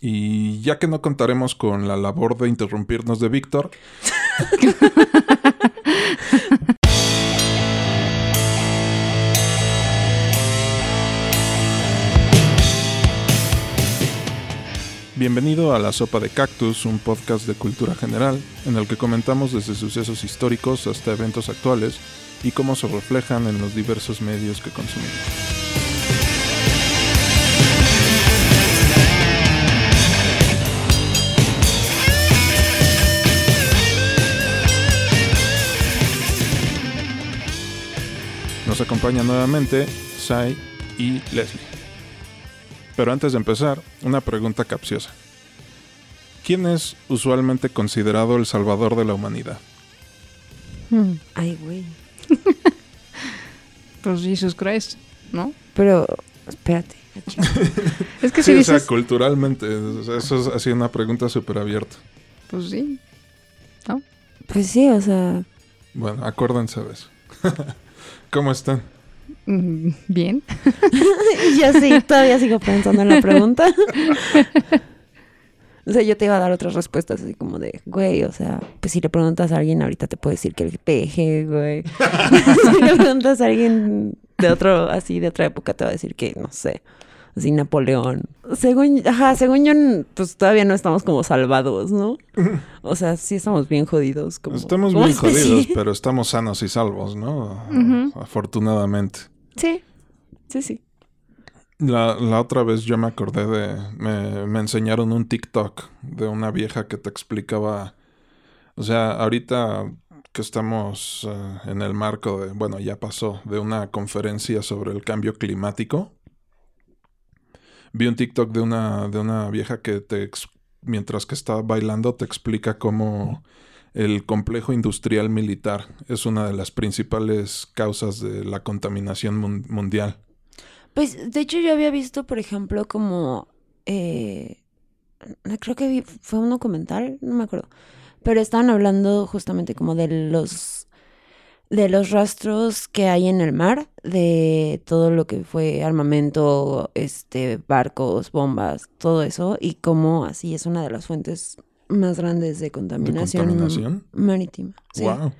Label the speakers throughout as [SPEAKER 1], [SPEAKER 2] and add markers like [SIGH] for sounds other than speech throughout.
[SPEAKER 1] Y ya que no contaremos con la labor de interrumpirnos de Víctor. Bienvenido a La Sopa de Cactus, un podcast de cultura general en el que comentamos desde sucesos históricos hasta eventos actuales y cómo se reflejan en los diversos medios que consumimos. Nos acompaña nuevamente Sai y Leslie. Pero antes de empezar, una pregunta capciosa. ¿Quién es usualmente considerado el salvador de la humanidad?
[SPEAKER 2] Ay, güey. [LAUGHS]
[SPEAKER 3] Pues Jesus Christ, ¿no?
[SPEAKER 2] Pero, espérate. [LAUGHS]
[SPEAKER 3] Es que
[SPEAKER 1] Sí,
[SPEAKER 3] si
[SPEAKER 1] o sea,
[SPEAKER 3] dices...
[SPEAKER 1] culturalmente, o sea, eso es así una pregunta súper abierta.
[SPEAKER 3] Pues sí.
[SPEAKER 2] Pues sí, o sea,
[SPEAKER 1] Bueno, acuérdense de eso. [LAUGHS] ¿Cómo están?
[SPEAKER 3] Mm, Bien. [LAUGHS]
[SPEAKER 2] ya sí, todavía sigo pensando en la pregunta. [LAUGHS] o sea, yo te iba a dar otras respuestas así como de, güey, o sea, pues si le preguntas a alguien ahorita te puede decir que el peje, güey. [LAUGHS] si le preguntas a alguien de otro, así, de otra época te va a decir que, no sé, así Napoleón. Según, ajá, según yo, pues todavía no estamos como salvados, ¿no? O sea, sí estamos bien jodidos. Como,
[SPEAKER 1] Estamos bien jodidos, [LAUGHS] pero estamos sanos y salvos, ¿no? Afortunadamente.
[SPEAKER 2] Sí, sí, sí.
[SPEAKER 1] La, la otra vez yo me acordé de... Me, me enseñaron un TikTok de una vieja que te explicaba... O sea, ahorita que estamos eh, en el marco de... Bueno, ya pasó, de una conferencia sobre el cambio climático. Vi un TikTok de una, de una vieja que te... Mientras que está bailando te explica cómo el complejo industrial militar es una de las principales causas de la contaminación mun- mundial.
[SPEAKER 2] Pues, de hecho, yo había visto, por ejemplo, como. eh, creo que fue un documental, no me acuerdo. Pero estaban hablando justamente como de los. De los rastros que hay en el mar, de todo lo que fue armamento, este, barcos, bombas, todo eso, y cómo así es una de las fuentes más grandes de
[SPEAKER 1] ¿De
[SPEAKER 2] contaminación,
[SPEAKER 1] contaminación?
[SPEAKER 2] marítima. Sí.
[SPEAKER 1] Wow.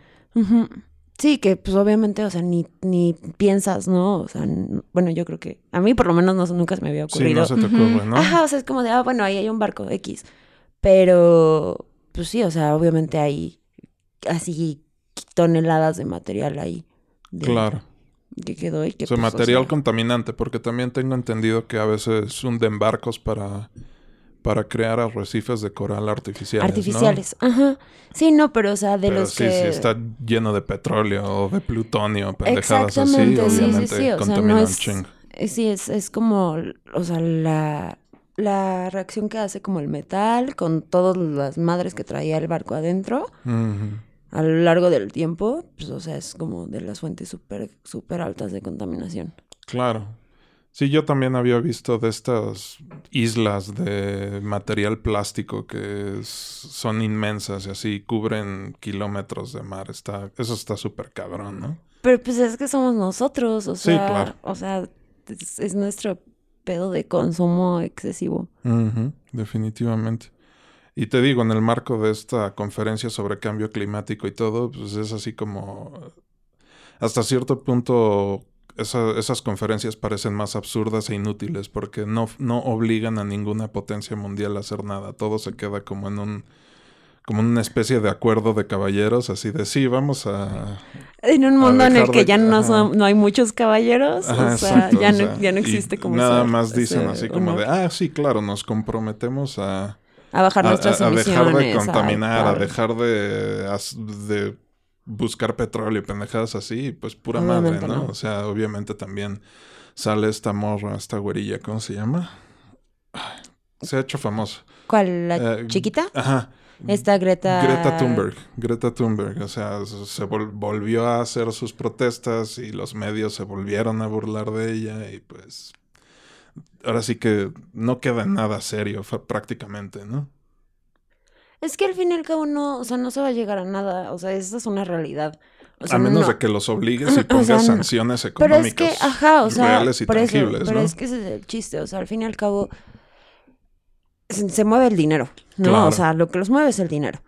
[SPEAKER 2] Sí, que pues obviamente, o sea, ni, ni piensas, ¿no? O sea, bueno, yo creo que a mí por lo menos no, nunca se me había
[SPEAKER 1] Sí,
[SPEAKER 2] ocurrido.
[SPEAKER 1] no se te ocurre, ¿no?
[SPEAKER 2] Ajá, o sea, es como de, ah, bueno, ahí hay un barco X. Pero, pues sí, o sea, obviamente hay así toneladas de material ahí. de-
[SPEAKER 1] Claro.
[SPEAKER 2] Que quedó y que
[SPEAKER 1] O sea,
[SPEAKER 2] pues,
[SPEAKER 1] material
[SPEAKER 2] sea,
[SPEAKER 1] contaminante, porque también tengo entendido que a veces hunden barcos para, para crear arrecifes de coral artificiales. ¿no?
[SPEAKER 2] Artificiales, ajá. Sí, no, pero o sea, de
[SPEAKER 1] Pero
[SPEAKER 2] los
[SPEAKER 1] sí,
[SPEAKER 2] que...
[SPEAKER 1] si está lleno de petróleo o de plutonio, pendejadas así,
[SPEAKER 2] Exactamente, sí, sí,
[SPEAKER 1] obviamente
[SPEAKER 2] sí, o sea, no es-
[SPEAKER 1] chingo.
[SPEAKER 2] Eh, Sí, es, es como, o sea, la, la reacción que hace como el metal con todas las madres que traía el barco adentro
[SPEAKER 1] Ujú.
[SPEAKER 2] A lo largo del tiempo, pues, o sea, es como de las fuentes súper, súper altas de contaminación.
[SPEAKER 1] Claro. Sí, yo también había visto de estas islas de material plástico que es- son inmensas y así cubren kilómetros de mar. Está, eso está súper cabrón, ¿no?
[SPEAKER 2] Pero pues es que somos nosotros, o
[SPEAKER 1] Sí,
[SPEAKER 2] sea,
[SPEAKER 1] claro.
[SPEAKER 2] o sea, es, es nuestro pedo de consumo excesivo.
[SPEAKER 1] Definitivamente. Y te digo, en el marco de esta conferencia sobre cambio climático y todo, pues es así como... Hasta cierto punto esa- esas conferencias parecen más absurdas e inútiles porque no, no obligan a ninguna potencia mundial a hacer nada. Todo se queda como en un... como una especie de acuerdo de caballeros, así de sí, vamos a...
[SPEAKER 2] En un mundo en el que
[SPEAKER 1] de-
[SPEAKER 2] ya no, son- no hay muchos caballeros,
[SPEAKER 1] Ajá,
[SPEAKER 2] o sea,
[SPEAKER 1] exacto,
[SPEAKER 2] ya,
[SPEAKER 1] o
[SPEAKER 2] no,
[SPEAKER 1] sea,
[SPEAKER 2] ya no existe como
[SPEAKER 1] Nada más dicen así como de, ah, sí, claro, nos comprometemos a...
[SPEAKER 2] a bajar
[SPEAKER 1] a,
[SPEAKER 2] nuestras
[SPEAKER 1] a- a
[SPEAKER 2] emisiones.
[SPEAKER 1] dejar de
[SPEAKER 2] a-
[SPEAKER 1] contaminar, a dejar de, buscar petróleo y pendejadas así, pues pura
[SPEAKER 2] Obviamente
[SPEAKER 1] madre, ¿no?
[SPEAKER 2] no.
[SPEAKER 1] O sea, obviamente también sale esta morra, esta güerilla, ¿cómo se llama? Ay, Se ha hecho famoso.
[SPEAKER 2] ¿Cuál? ¿La
[SPEAKER 1] Eh,
[SPEAKER 2] chiquita?
[SPEAKER 1] Ajá.
[SPEAKER 2] Esta Greta...
[SPEAKER 1] Greta Thunberg, Greta Thunberg, o sea, se vol- volvió a hacer sus protestas y los medios se volvieron a burlar de ella y pues ahora sí que no queda nada serio prácticamente, ¿no?
[SPEAKER 2] Es que al fin y al cabo no, o sea, no se va a llegar a nada, o sea, esa es una realidad. O sea,
[SPEAKER 1] a
[SPEAKER 2] no-
[SPEAKER 1] menos
[SPEAKER 2] no.
[SPEAKER 1] de que los obligues y [CLEARS THROAT]
[SPEAKER 2] O
[SPEAKER 1] pongas
[SPEAKER 2] sea,
[SPEAKER 1] sanciones
[SPEAKER 2] Pero es
[SPEAKER 1] económicas
[SPEAKER 2] que, ajá, o sea,
[SPEAKER 1] reales y
[SPEAKER 2] por eso,
[SPEAKER 1] tangibles,
[SPEAKER 2] pero
[SPEAKER 1] ¿no?
[SPEAKER 2] es que ese es el chiste, o sea, al fin y al cabo, se, se mueve el dinero, ¿no?
[SPEAKER 1] Claro.
[SPEAKER 2] O sea, lo que los mueve es el dinero.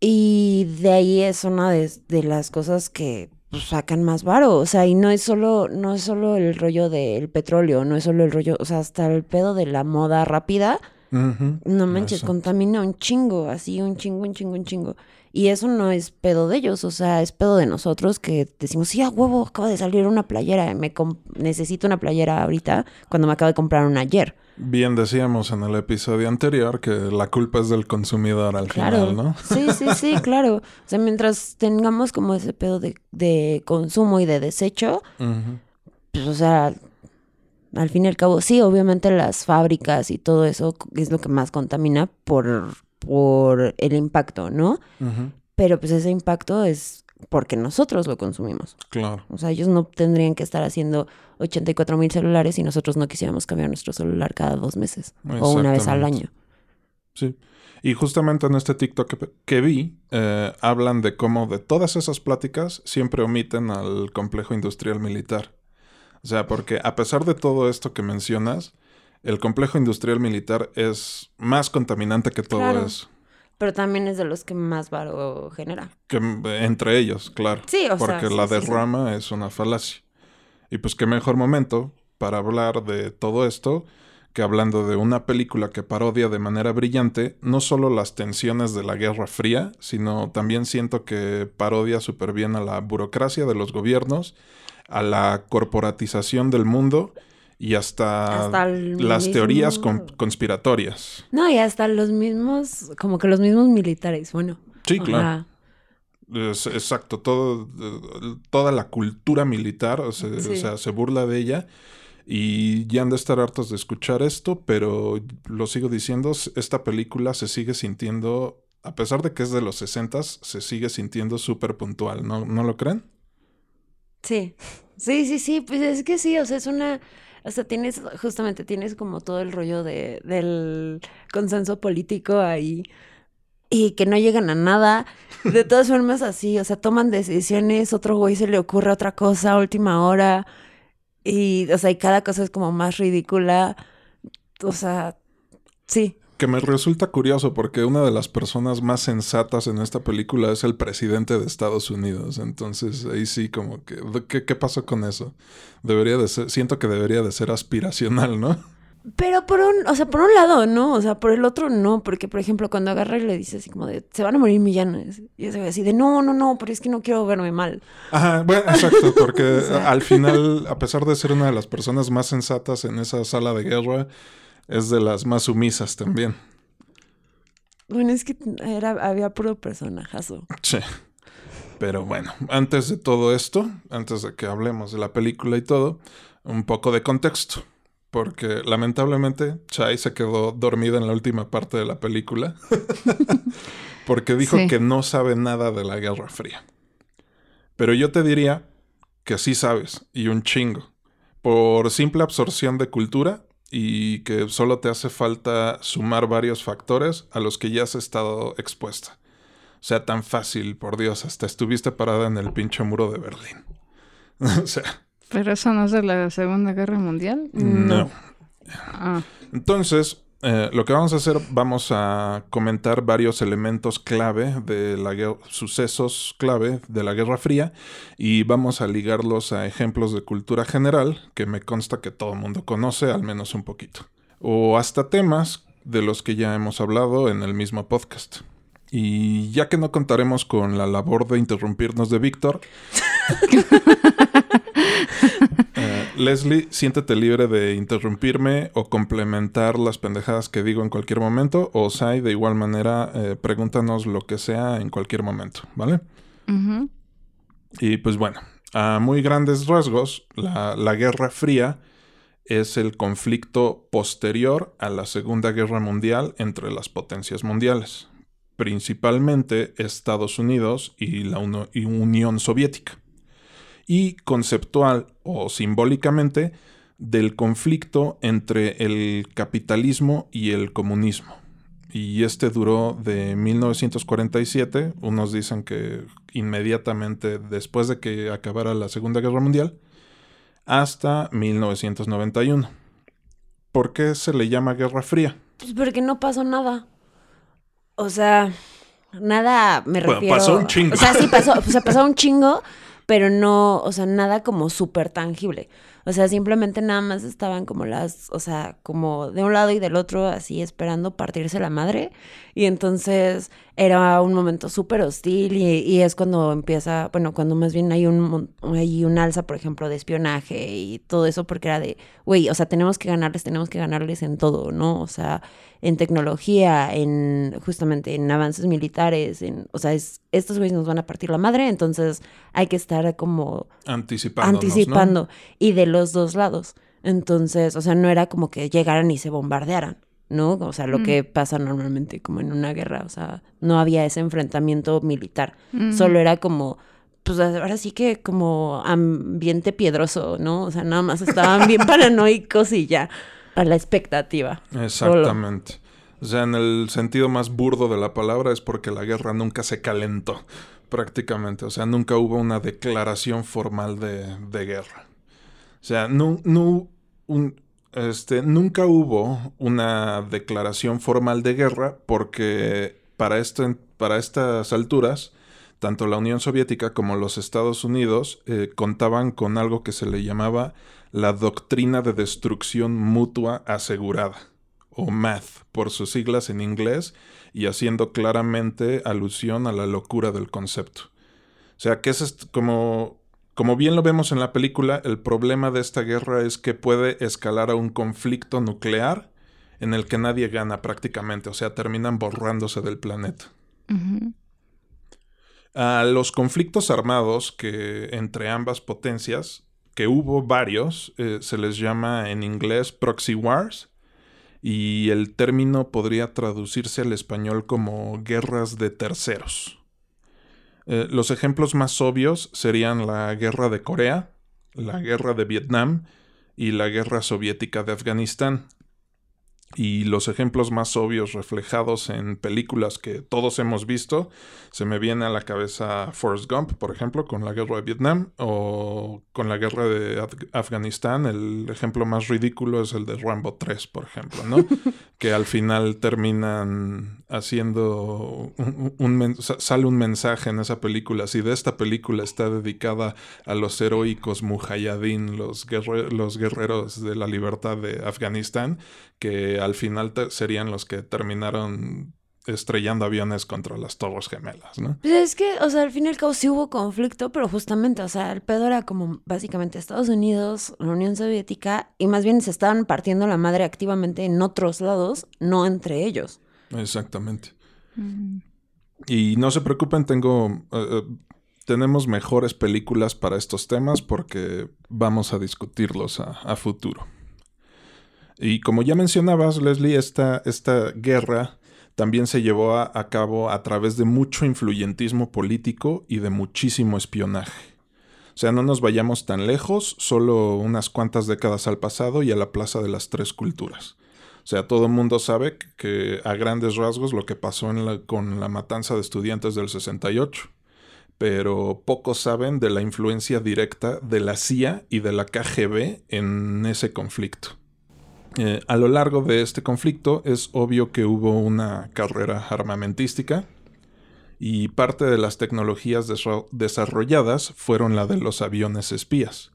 [SPEAKER 2] Y de ahí es una de, de las cosas que pues, sacan más varo. O sea, y no es solo, no es solo el rollo del petróleo, no es solo el rollo, o sea, hasta el pedo de la moda rápida. No manches,
[SPEAKER 1] Eso.
[SPEAKER 2] contamina un chingo, así un chingo, un chingo, un chingo. Y eso no es pedo de ellos, o sea, es pedo de nosotros que decimos, sí, a huevo, acaba de salir una playera, me necesito una playera ahorita cuando me acabo de comprar una ayer.
[SPEAKER 1] Bien decíamos en el episodio anterior que la culpa es del consumidor al
[SPEAKER 2] Claro.
[SPEAKER 1] final, ¿no?
[SPEAKER 2] Sí, sí, sí, [LAUGHS] claro. O sea, mientras tengamos como ese pedo de, de consumo y de desecho, pues, o sea, al fin y al cabo, sí, obviamente las fábricas y todo eso es lo que más contamina por, por el impacto, ¿no? Pero pues ese impacto es porque nosotros lo consumimos.
[SPEAKER 1] Claro.
[SPEAKER 2] O sea, ellos no tendrían que estar haciendo 84 mil celulares si nosotros no quisiéramos cambiar nuestro celular cada dos meses o una vez al año.
[SPEAKER 1] Sí. Y justamente en este TikTok que, que vi, eh, hablan de cómo de todas esas pláticas siempre omiten al complejo industrial militar. O sea, porque a pesar de todo esto que mencionas, el complejo industrial militar es más contaminante que todo
[SPEAKER 2] Claro.
[SPEAKER 1] eso.
[SPEAKER 2] Pero también es de los que más varo genera.
[SPEAKER 1] Que, entre ellos, claro.
[SPEAKER 2] Sí, o sea,
[SPEAKER 1] porque
[SPEAKER 2] sí,
[SPEAKER 1] la
[SPEAKER 2] sí, sí.
[SPEAKER 1] derrama es una falacia. Y pues qué mejor momento para hablar de todo esto que hablando de una película que parodia de manera brillante no solo las tensiones de la Guerra Fría, sino también siento que parodia súper bien a la burocracia de los gobiernos, a la corporatización del mundo y hasta, las teorías
[SPEAKER 2] mismo-
[SPEAKER 1] conspiratorias.
[SPEAKER 2] No, y hasta los mismos, como que los mismos militares, bueno.
[SPEAKER 1] Sí, claro. Es- exacto, todo, toda la cultura militar, o sea,
[SPEAKER 2] Sí.
[SPEAKER 1] o sea, se burla de ella y ya han de estar hartos de escuchar esto, pero lo sigo diciendo, esta película se sigue sintiendo, a pesar de que es de los 60 se sigue sintiendo súper puntual, ¿no, ¿no lo creen?
[SPEAKER 2] Sí, sí, sí, sí, pues es que sí, o sea, es una, o sea, tienes, justamente tienes como todo el rollo de, del consenso político ahí y que no llegan a nada. De todas [LAUGHS] formas, así, o sea, toman decisiones, otro güey se le ocurre otra cosa a última hora y, o sea, y cada cosa es como más ridícula, o sea, sí.
[SPEAKER 1] Que me resulta curioso porque una de las personas más sensatas en esta película es el presidente de Estados Unidos. Entonces ahí sí como que... ¿Qué, qué pasó con eso? Debería de ser... Siento que debería de ser aspiracional, ¿no?
[SPEAKER 2] Pero por un, o sea, por un lado, no, o sea, por el otro no, porque por ejemplo, cuando agarra y le dice así como de, se van a morir millones, y ese así de, no, no, no, pero es que no quiero verme mal.
[SPEAKER 1] Ajá, bueno, exacto, [LAUGHS] porque
[SPEAKER 2] O sea.
[SPEAKER 1] al final, a pesar de ser una de las personas más sensatas en esa sala de guerra, es de las más sumisas también.
[SPEAKER 2] Bueno, es que era, había puro personajazo.
[SPEAKER 1] Sí. Pero bueno, antes de todo esto, antes de que hablemos de la película y todo, un poco de contexto. Porque lamentablemente Chai se quedó dormida en la última parte de la película. [LAUGHS] porque dijo
[SPEAKER 3] Sí.
[SPEAKER 1] que no sabe nada de la Guerra Fría. Pero yo te diría que sí sabes, y un chingo. Por simple absorción de cultura y que solo te hace falta sumar varios factores a los que ya has estado expuesta. O sea, tan fácil, por Dios, hasta estuviste parada en el pinche muro de Berlín. [LAUGHS] o sea,
[SPEAKER 3] Pero eso no es de la Segunda Guerra Mundial.
[SPEAKER 1] no.
[SPEAKER 3] Ah,
[SPEAKER 1] Entonces, eh, lo que vamos a hacer, vamos a comentar varios elementos clave de la sucesos clave de la Guerra Fría y vamos a ligarlos a ejemplos de cultura general que me consta que todo el mundo conoce, al menos un poquito. O hasta temas de los que ya hemos hablado en el mismo podcast. Y ya que no contaremos con la labor de interrumpirnos de Víctor, [LAUGHS] Leslie, siéntete libre de interrumpirme o complementar las pendejadas que digo en cualquier momento. O Sai, de igual manera, eh, pregúntanos lo que sea en cualquier momento, ¿vale? Y pues bueno, a muy grandes rasgos, la, la Guerra Fría es el conflicto posterior a la Segunda Guerra Mundial entre las potencias mundiales, principalmente Estados Unidos y la Uno- y Unión Soviética, y conceptual o simbólicamente del conflicto entre el capitalismo y el comunismo. Y este duró de 1947, unos dicen que inmediatamente después de que acabara la Segunda Guerra Mundial, hasta 1991. ¿Por qué se le llama Guerra Fría?
[SPEAKER 2] Pues porque no pasó nada. O sea, nada me
[SPEAKER 1] Bueno,
[SPEAKER 2] refiero.
[SPEAKER 1] pasó un chingo.
[SPEAKER 2] O sea, sí pasó, o sea, pasó un chingo, pero no, o sea, nada como súper tangible. O sea, simplemente nada más estaban como las, o sea, como de un lado y del otro, así esperando partirse la madre. Y entonces era un momento súper hostil y, y es cuando empieza, bueno, cuando más bien hay un, hay un alza, por ejemplo, de espionaje y todo eso, porque era de, güey, o sea, tenemos que ganarles, tenemos que ganarles en todo, ¿no? O sea, en tecnología, en justamente en avances militares, en, o sea, es, estos güeyes nos van a partir la madre, entonces hay que estar como
[SPEAKER 1] Anticipándonos, ¿no?
[SPEAKER 2] anticipando y de los dos lados. Entonces, o sea, no era como que llegaran y se bombardearan, ¿no? O sea, lo
[SPEAKER 3] Mm.
[SPEAKER 2] que pasa normalmente como en una guerra, o sea, no había ese enfrentamiento militar,
[SPEAKER 3] Mm.
[SPEAKER 2] solo era como pues ahora sí que como ambiente piedroso, ¿no? O sea, nada más estaban bien [LAUGHS] paranoicos y ya a la expectativa.
[SPEAKER 1] Exactamente. O sea, en el sentido más burdo de la palabra es porque la guerra nunca se calentó, prácticamente. O sea, nunca hubo una declaración formal de, de guerra. O sea, no, no, este, nunca hubo una declaración formal de guerra porque para, este, para estas alturas, tanto la Unión Soviética como los Estados Unidos eh, contaban con algo que se le llamaba la Doctrina de Destrucción Mutua Asegurada, o MATH, por sus siglas en inglés, y haciendo claramente alusión a la locura del concepto. O sea, que es como, como bien lo vemos en la película, el problema de esta guerra es que puede escalar a un conflicto nuclear en el que nadie gana prácticamente, o sea, terminan borrándose del planeta. A los conflictos armados que entre ambas potencias, que hubo varios, eh, se les llama en inglés proxy wars y el término podría traducirse al español como guerras de terceros. Eh, los ejemplos más obvios serían la guerra de Corea, la guerra de Vietnam y la guerra soviética de Afganistán. Y los ejemplos más obvios reflejados en películas que todos hemos visto, se me viene a la cabeza Forrest Gump, por ejemplo, con la guerra de Vietnam, o con la guerra de Af- Afganistán. El ejemplo más ridículo es el de Rambo 3, por ejemplo, ¿no? [LAUGHS] que al final terminan haciendo un, un sale un mensaje en esa película. Si de esta película está dedicada a los heroicos mujahideen, los, guerre- los guerreros de la libertad de Afganistán, que al final te- serían los que terminaron estrellando aviones contra las Torres Gemelas, ¿no?
[SPEAKER 2] Pues es que, o sea, al fin y al cabo sí hubo conflicto, pero justamente, o sea, el pedo era como básicamente Estados Unidos, la Unión Soviética, y más bien se estaban partiendo la madre activamente en otros lados, no entre ellos.
[SPEAKER 1] Exactamente.
[SPEAKER 3] Mm.
[SPEAKER 1] Y no se preocupen, tengo. eh, eh, tenemos mejores películas para estos temas porque vamos a discutirlos a, a futuro. Y como ya mencionabas, Leslie, esta, esta guerra también se llevó a, cabo a través de mucho influyentismo político y de muchísimo espionaje. O sea, no nos vayamos tan lejos, solo unas cuantas décadas al pasado y a la Plaza de las Tres Culturas. O sea, todo el mundo sabe que a grandes rasgos lo que pasó en la- con la matanza de estudiantes del 68, pero pocos saben de la influencia directa de la CIA y de la KGB en ese conflicto. Eh, a lo largo de este conflicto es obvio que hubo una carrera armamentística y parte de las tecnologías desarrolladas fueron la de los aviones espías.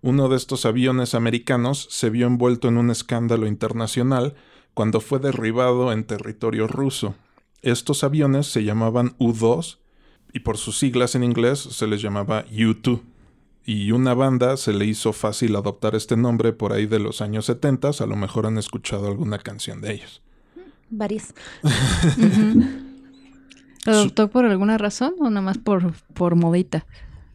[SPEAKER 1] Uno de estos aviones americanos se vio envuelto en un escándalo internacional cuando fue derribado en territorio ruso. Estos aviones se llamaban U-2 y por sus siglas en inglés se les llamaba U-2. Y una banda se le hizo fácil adoptar este nombre por ahí de los años 70, a lo mejor han escuchado alguna canción de ellos.
[SPEAKER 2] Varios.
[SPEAKER 3] Ujú. [LAUGHS] ¿Lo adoptó por alguna razón o nada más por, por modita?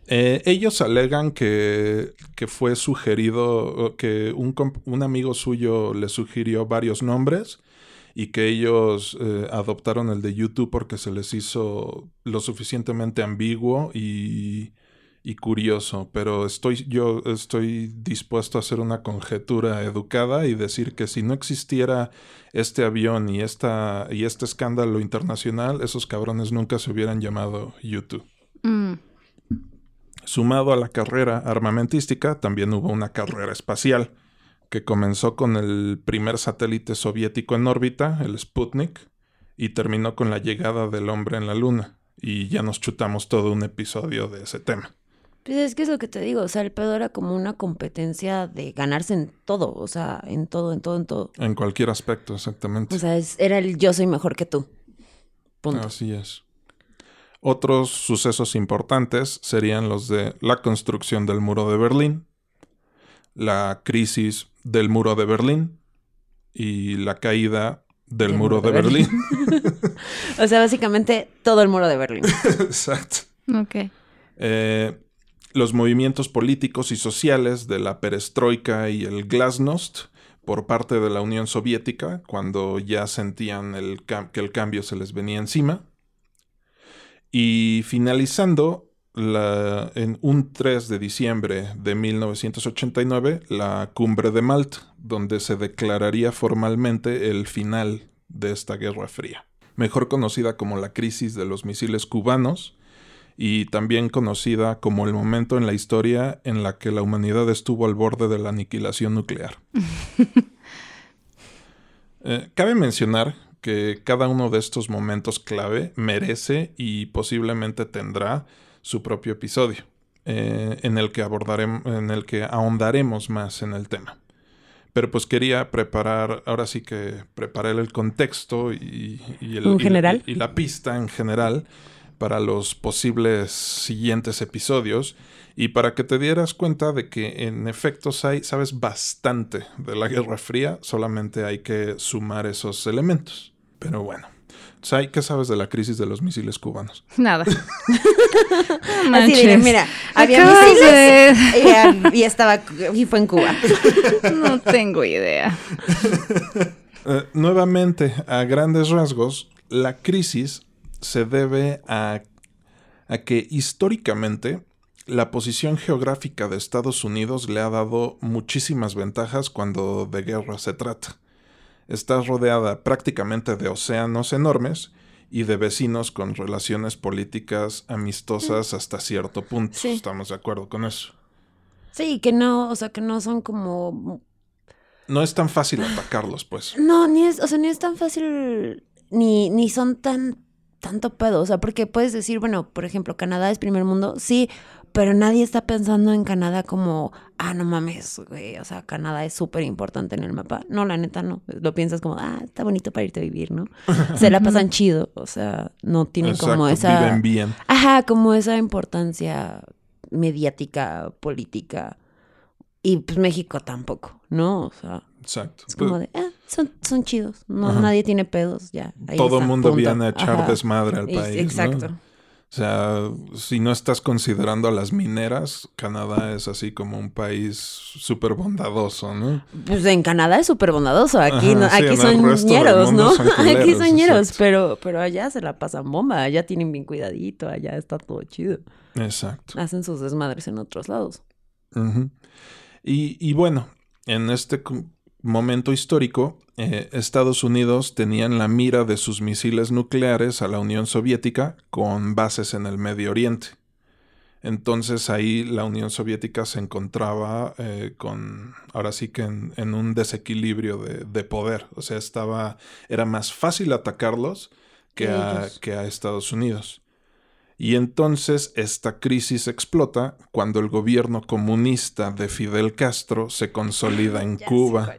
[SPEAKER 1] Eh, ellos alegan que, que fue sugerido, o que un, un amigo suyo le sugirió varios nombres y que ellos eh, adoptaron el de YouTube porque se les hizo lo suficientemente ambiguo y, y curioso. Pero estoy, yo estoy dispuesto a hacer una conjetura educada y decir que si no existiera este avión y, esta, y este escándalo internacional, esos cabrones nunca se hubieran llamado YouTube.
[SPEAKER 3] Mm.
[SPEAKER 1] Sumado a la carrera armamentística, también hubo una carrera espacial, que comenzó con el primer satélite soviético en órbita, el Sputnik, y terminó con la llegada del hombre en la Luna. Y ya nos chutamos todo un episodio de ese tema.
[SPEAKER 2] Pues es que es lo que te digo, o sea, el pedo era como una competencia de ganarse en todo, o sea, en todo, en todo, en todo.
[SPEAKER 1] En cualquier aspecto, exactamente.
[SPEAKER 2] O sea, es- era el yo soy mejor que tú. Punto.
[SPEAKER 1] Así es. Otros sucesos importantes serían los de la construcción del muro de Berlín, la crisis del muro de Berlín y la caída del
[SPEAKER 2] Del
[SPEAKER 1] muro de, Berlín. [LAUGHS] [LAUGHS]
[SPEAKER 2] O sea, básicamente todo el muro de Berlín. [LAUGHS]
[SPEAKER 1] Exacto.
[SPEAKER 3] Ok.
[SPEAKER 1] Eh, los movimientos políticos y sociales de la perestroika y el glasnost por parte de la Unión Soviética, cuando ya sentían que el cambio se les venía encima. Y finalizando, en un 3 de diciembre de 1989, la cumbre de Malta, donde se declararía formalmente el final de esta Guerra Fría, mejor conocida como la crisis de los misiles cubanos, y también conocida como el momento en la historia en la que la humanidad estuvo al borde de la aniquilación nuclear. [LAUGHS] Eh, cabe mencionar que cada uno de estos momentos clave merece y posiblemente tendrá su propio episodio, eh, en el que abordaremos, en el que ahondaremos más en el tema. Pero pues quería preparar, ahora sí que preparé el contexto y, y el-
[SPEAKER 2] ¿En
[SPEAKER 1] y-
[SPEAKER 2] general?
[SPEAKER 1] y la pista en general para los posibles siguientes episodios y para que te dieras cuenta de que en efecto sabes bastante de la Guerra Fría, solamente hay que sumar esos elementos. Pero bueno, Sai, ¿qué sabes de la crisis de los misiles cubanos?
[SPEAKER 3] Nada. [LAUGHS] [LAUGHS]
[SPEAKER 2] Así mira, había misiles
[SPEAKER 3] de-
[SPEAKER 2] y estaba y fue en Cuba. [LAUGHS]
[SPEAKER 3] No tengo idea.
[SPEAKER 1] Eh, nuevamente, a grandes rasgos, la crisis se debe a, a que históricamente la posición geográfica de Estados Unidos le ha dado muchísimas ventajas cuando de guerra se trata. Está rodeada prácticamente de océanos enormes y de vecinos con relaciones políticas amistosas hasta cierto punto.
[SPEAKER 2] Sí.
[SPEAKER 1] Estamos de acuerdo con eso.
[SPEAKER 2] Sí, que no, o sea, que no son como
[SPEAKER 1] No es tan fácil atacarlos, pues.
[SPEAKER 2] No, ni es, o sea, ni es tan fácil, ni, ni son tan, tanto pedo, o sea, porque puedes decir, bueno, por ejemplo, Canadá es primer mundo, sí, pero nadie está pensando en Canadá como, ah, no mames, güey, o sea, Canadá es súper importante en el mapa. No, la neta no, lo piensas como, ah, está bonito para irte a vivir, ¿no? [LAUGHS] Se la pasan chido, o sea, no tienen como esa...
[SPEAKER 1] viven bien.
[SPEAKER 2] Ajá, como esa importancia mediática, política. Y pues México tampoco, ¿no? O sea,
[SPEAKER 1] Exacto.
[SPEAKER 2] es como de, ah, son, son chidos. No,
[SPEAKER 1] Ajá.
[SPEAKER 2] nadie tiene pedos, ya. ahí
[SPEAKER 1] Todo el mundo
[SPEAKER 2] punto.
[SPEAKER 1] viene a echar
[SPEAKER 2] Ajá.
[SPEAKER 1] desmadre al país. ¿no?
[SPEAKER 2] Exacto.
[SPEAKER 1] O sea, si no estás considerando a las mineras, Canadá es así como un país súper bondadoso, ¿no?
[SPEAKER 2] Pues en Canadá es súper bondadoso. Aquí,
[SPEAKER 1] Ajá,
[SPEAKER 2] no,
[SPEAKER 1] sí,
[SPEAKER 2] aquí son ñeros, ¿no?
[SPEAKER 1] son [LAUGHS]
[SPEAKER 2] aquí son ñeros, pero, pero allá se la pasan bomba. Allá tienen bien cuidadito, allá está todo chido.
[SPEAKER 1] Exacto.
[SPEAKER 2] Hacen sus desmadres en otros lados.
[SPEAKER 1] Y, y bueno, en este momento histórico, eh, Estados Unidos tenía en la mira de sus misiles nucleares a la Unión Soviética con bases en el Medio Oriente. Entonces ahí la Unión Soviética se encontraba eh, con, ahora sí que en, en un desequilibrio de, de poder. O sea, estaba, era más fácil atacarlos que a,
[SPEAKER 2] Ellos.
[SPEAKER 1] que a Estados Unidos. Y entonces esta crisis explota cuando el gobierno comunista de Fidel Castro se consolida en [LAUGHS]
[SPEAKER 2] Ya
[SPEAKER 1] Cuba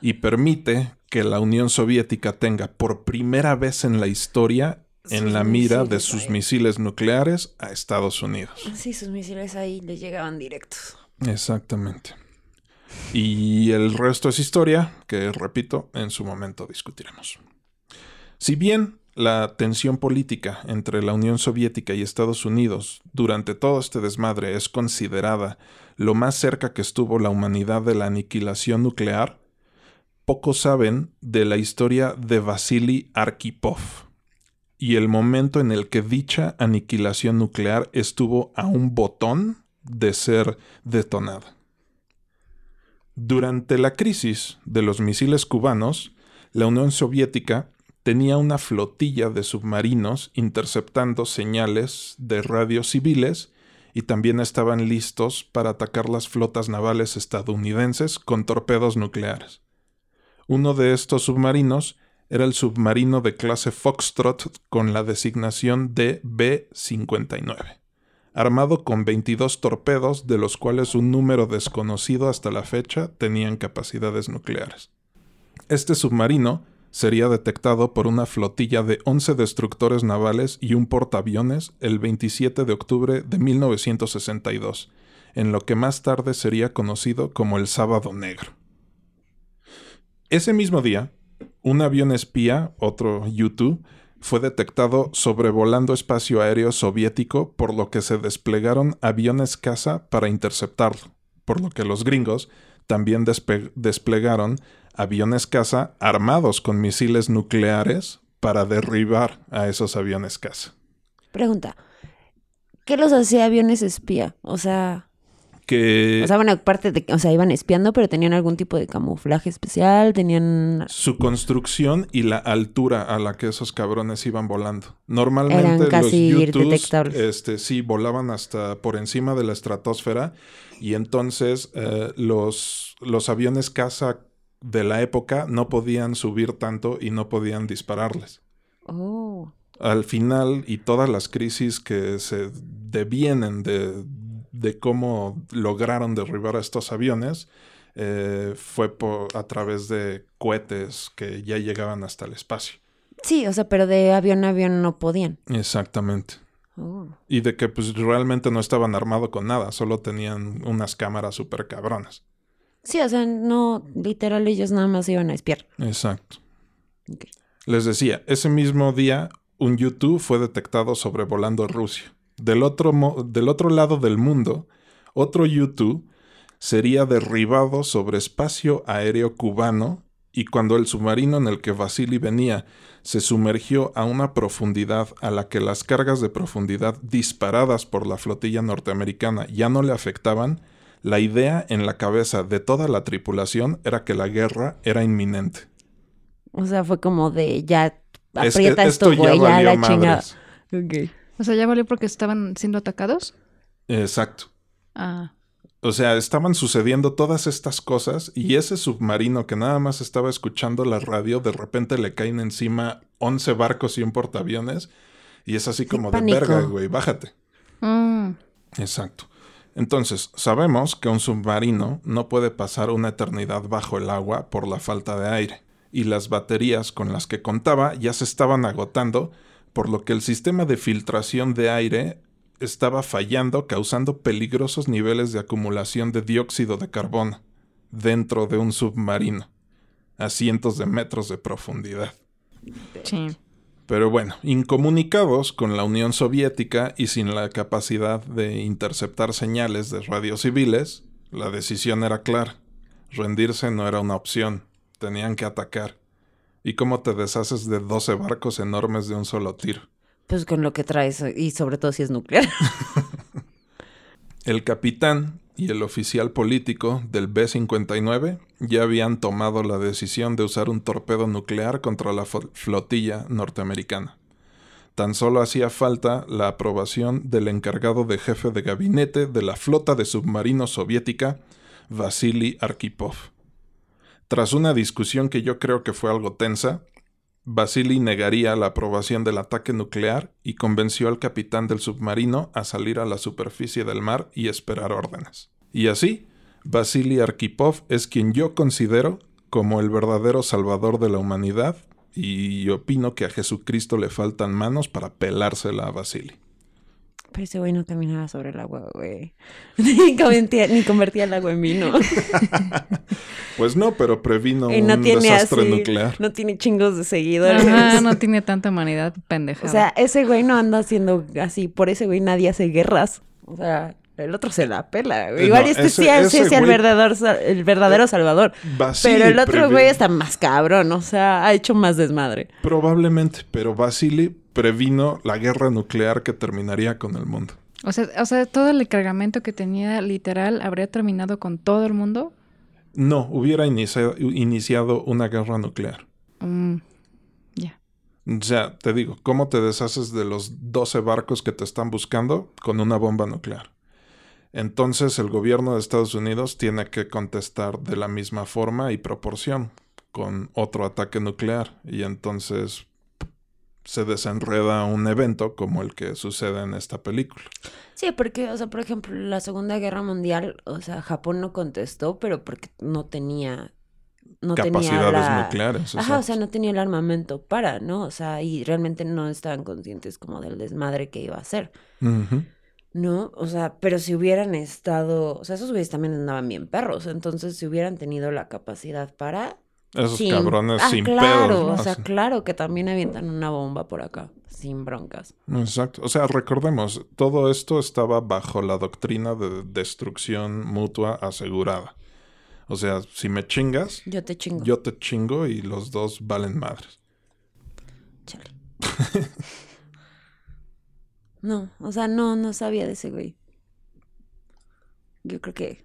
[SPEAKER 1] y permite que la Unión Soviética tenga por primera vez en la historia en
[SPEAKER 2] Sus
[SPEAKER 1] la mira de sus
[SPEAKER 2] ahí.
[SPEAKER 1] misiles nucleares a Estados Unidos.
[SPEAKER 2] Sí, sus misiles ahí les llegaban directos.
[SPEAKER 1] Exactamente. Y el resto es historia que, repito, en su momento discutiremos. Si bien la tensión política entre la Unión Soviética y Estados Unidos durante todo este desmadre es considerada lo más cerca que estuvo la humanidad de la aniquilación nuclear, pocos saben de la historia de Vasily Arkhipov y el momento en el que dicha aniquilación nuclear estuvo a un botón de ser detonada. Durante la crisis de los misiles cubanos, la Unión Soviética tenía una flotilla de submarinos interceptando señales de radios civiles y también estaban listos para atacar las flotas navales estadounidenses con torpedos nucleares. Uno de estos submarinos era el submarino de clase Foxtrot con la designación de B-59, armado con 22 torpedos, de los cuales un número desconocido hasta la fecha tenían capacidades nucleares. Este submarino sería detectado por una flotilla de 11 destructores navales y un portaaviones el 27 de octubre de 1962, en lo que más tarde sería conocido como el Sábado Negro. Ese mismo día, un avión espía, otro U-2, fue detectado sobrevolando espacio aéreo soviético, por lo que se desplegaron aviones caza para interceptarlo, por lo que los gringos también desplegaron aviones caza armados con misiles nucleares para derribar a esos aviones caza.
[SPEAKER 2] Pregunta, ¿qué los hacía aviones espía? O sea...
[SPEAKER 1] Que...
[SPEAKER 2] O sea, bueno, aparte de... O sea, iban espiando, pero tenían algún tipo de camuflaje especial, tenían...
[SPEAKER 1] Su construcción y la altura a la que esos cabrones iban volando. Normalmente
[SPEAKER 2] Eran casi
[SPEAKER 1] los U-2,
[SPEAKER 2] detectables.
[SPEAKER 1] este, sí, volaban hasta por encima de la estratosfera y entonces eh, los, los aviones caza de la época no podían subir tanto y no podían dispararles.
[SPEAKER 2] Oh.
[SPEAKER 1] Al final, y todas las crisis que se devienen de, de cómo lograron derribar a estos aviones, eh, fue por, a través de cohetes que ya llegaban hasta el espacio.
[SPEAKER 2] Sí, o sea, pero de avión a avión no podían.
[SPEAKER 1] Exactamente.
[SPEAKER 2] Oh.
[SPEAKER 1] Y de que pues realmente no estaban armados con nada, solo tenían unas cámaras súper cabronas.
[SPEAKER 2] Sí, o sea, no, literal, ellos nada más iban a espiar.
[SPEAKER 1] Exacto. Les decía, ese mismo día un U-2 fue detectado sobrevolando Rusia. Del otro, del otro lado del mundo, otro U-2 sería derribado sobre espacio aéreo cubano y cuando el submarino en el que Vasily venía se sumergió a una profundidad a la que las cargas de profundidad disparadas por la flotilla norteamericana ya no le afectaban, la idea en la cabeza de toda la tripulación era que la guerra era inminente.
[SPEAKER 2] O sea, fue como de ya
[SPEAKER 1] Es-
[SPEAKER 2] aprieta
[SPEAKER 1] esto
[SPEAKER 2] esto, güey, ya, la chingada.
[SPEAKER 3] O sea, ya valió porque estaban siendo atacados.
[SPEAKER 1] Exacto.
[SPEAKER 3] Ah,
[SPEAKER 1] O sea, estaban sucediendo todas estas cosas y ese submarino que nada más estaba escuchando la radio, de repente le caen encima 11 barcos y un portaaviones y es así como de
[SPEAKER 2] pánico.
[SPEAKER 1] verga, güey, bájate.
[SPEAKER 3] Mm.
[SPEAKER 1] Exacto. Entonces, sabemos que un submarino no puede pasar una eternidad bajo el agua por la falta de aire, y las baterías con las que contaba ya se estaban agotando, por lo que el sistema de filtración de aire estaba fallando, causando peligrosos niveles de acumulación de dióxido de carbono dentro de un submarino, a cientos de metros de profundidad.
[SPEAKER 3] sí.
[SPEAKER 1] Pero bueno, incomunicados con la Unión Soviética y sin la capacidad de interceptar señales de radios civiles, la decisión era clara. Rendirse no era una opción, tenían que atacar. ¿Y cómo te deshaces de 12 barcos enormes de un solo tiro?
[SPEAKER 2] Pues con lo que traes, y sobre todo si es nuclear. [LAUGHS]
[SPEAKER 1] El capitán y el oficial político del B-59 ya habían tomado la decisión de usar un torpedo nuclear contra la flotilla norteamericana. Tan solo hacía falta la aprobación del encargado de jefe de gabinete de la flota de submarinos soviética, Vasily Arkhipov. Tras una discusión que yo creo que fue algo tensa, Vasily negaría la aprobación del ataque nuclear y convenció al capitán del submarino a salir a la superficie del mar y esperar órdenes. Y así, Vasily Arkhipov es quien yo considero como el verdadero salvador de la humanidad y opino que a Jesucristo le faltan manos para pelársela a Vasily.
[SPEAKER 2] Pero ese güey no caminaba sobre el agua, güey. [LAUGHS] Ni convertía, ni convertía el agua en vino. [LAUGHS]
[SPEAKER 1] Pues no, pero previno
[SPEAKER 2] y no
[SPEAKER 1] un
[SPEAKER 2] tiene
[SPEAKER 1] desastre
[SPEAKER 2] así,
[SPEAKER 1] nuclear.
[SPEAKER 2] no tiene chingos de seguidores.
[SPEAKER 3] Ajá, no tiene tanta humanidad
[SPEAKER 2] O
[SPEAKER 3] pendejada.
[SPEAKER 2] sea, ese güey no anda haciendo así, por ese güey nadie hace guerras. O sea, el otro se la pela, güey.
[SPEAKER 1] Eh,
[SPEAKER 2] Igual
[SPEAKER 1] no,
[SPEAKER 2] este
[SPEAKER 1] ese-
[SPEAKER 2] sí es,
[SPEAKER 1] ese
[SPEAKER 2] sí es el verdadero, el verdadero salvador. Pero el otro güey está más cabrón, o sea, ha hecho más desmadre.
[SPEAKER 1] Probablemente, pero Vasily previno la guerra nuclear que terminaría con el mundo.
[SPEAKER 3] O sea, o sea, todo el cargamento que tenía literal habría terminado con todo el mundo.
[SPEAKER 1] No, hubiera inicia- iniciado una guerra nuclear.
[SPEAKER 3] Mm, ya.
[SPEAKER 1] O sea, te digo, ¿cómo te deshaces de los 12 barcos que te están buscando con una bomba nuclear? Entonces el gobierno de Estados Unidos tiene que contestar de la misma forma y proporción con otro ataque nuclear y entonces se desenreda un evento como el que sucede en esta película.
[SPEAKER 2] Sí, porque, o sea, por ejemplo, la Segunda Guerra Mundial, o sea, Japón no contestó, pero porque no tenía no
[SPEAKER 1] Capacidades
[SPEAKER 2] tenía la...
[SPEAKER 1] nucleares.
[SPEAKER 2] Ajá, o sea, no tenía el armamento para, ¿no? O sea, y realmente no estaban conscientes como del desmadre que iba a hacer,
[SPEAKER 1] Ujú.
[SPEAKER 2] ¿No? O sea, pero si hubieran estado, o sea, esos güeyes también andaban bien perros, entonces si hubieran tenido la capacidad para...
[SPEAKER 1] Esos
[SPEAKER 2] sin-
[SPEAKER 1] cabrones
[SPEAKER 2] Ah,
[SPEAKER 1] sin
[SPEAKER 2] claro,
[SPEAKER 1] pedos. ¿no?
[SPEAKER 2] o sea, claro que también avientan una bomba por acá, sin broncas.
[SPEAKER 1] Exacto. O sea, recordemos, todo esto estaba bajo la doctrina de destrucción mutua asegurada. O sea, si me chingas,
[SPEAKER 2] Yo te chingo.
[SPEAKER 1] yo te chingo y los dos valen madres.
[SPEAKER 2] Chale. [LAUGHS] no, o sea, no, no sabía de ese güey. Yo creo que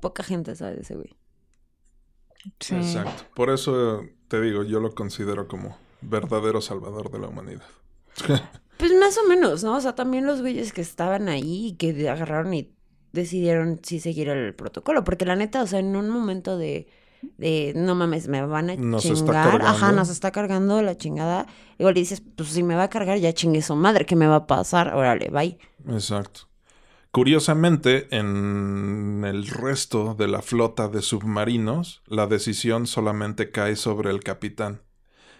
[SPEAKER 2] poca gente sabe de ese güey.
[SPEAKER 3] Sí.
[SPEAKER 1] Exacto. Por eso te digo, yo lo considero como verdadero salvador de la humanidad. [LAUGHS]
[SPEAKER 2] Pues más o menos, ¿no? O sea, también los güeyes que estaban ahí y que agarraron y decidieron sí seguir el protocolo. Porque la neta, o sea, en un momento de, de no mames, me van a
[SPEAKER 1] Nos
[SPEAKER 2] chingar. Ajá, nos está cargando la chingada. Igual dices, pues si me va a cargar, ya chingue su madre, ¿qué me va a pasar? Órale, bye.
[SPEAKER 1] Exacto. Curiosamente, en el resto de la flota de submarinos, la decisión solamente cae sobre el capitán.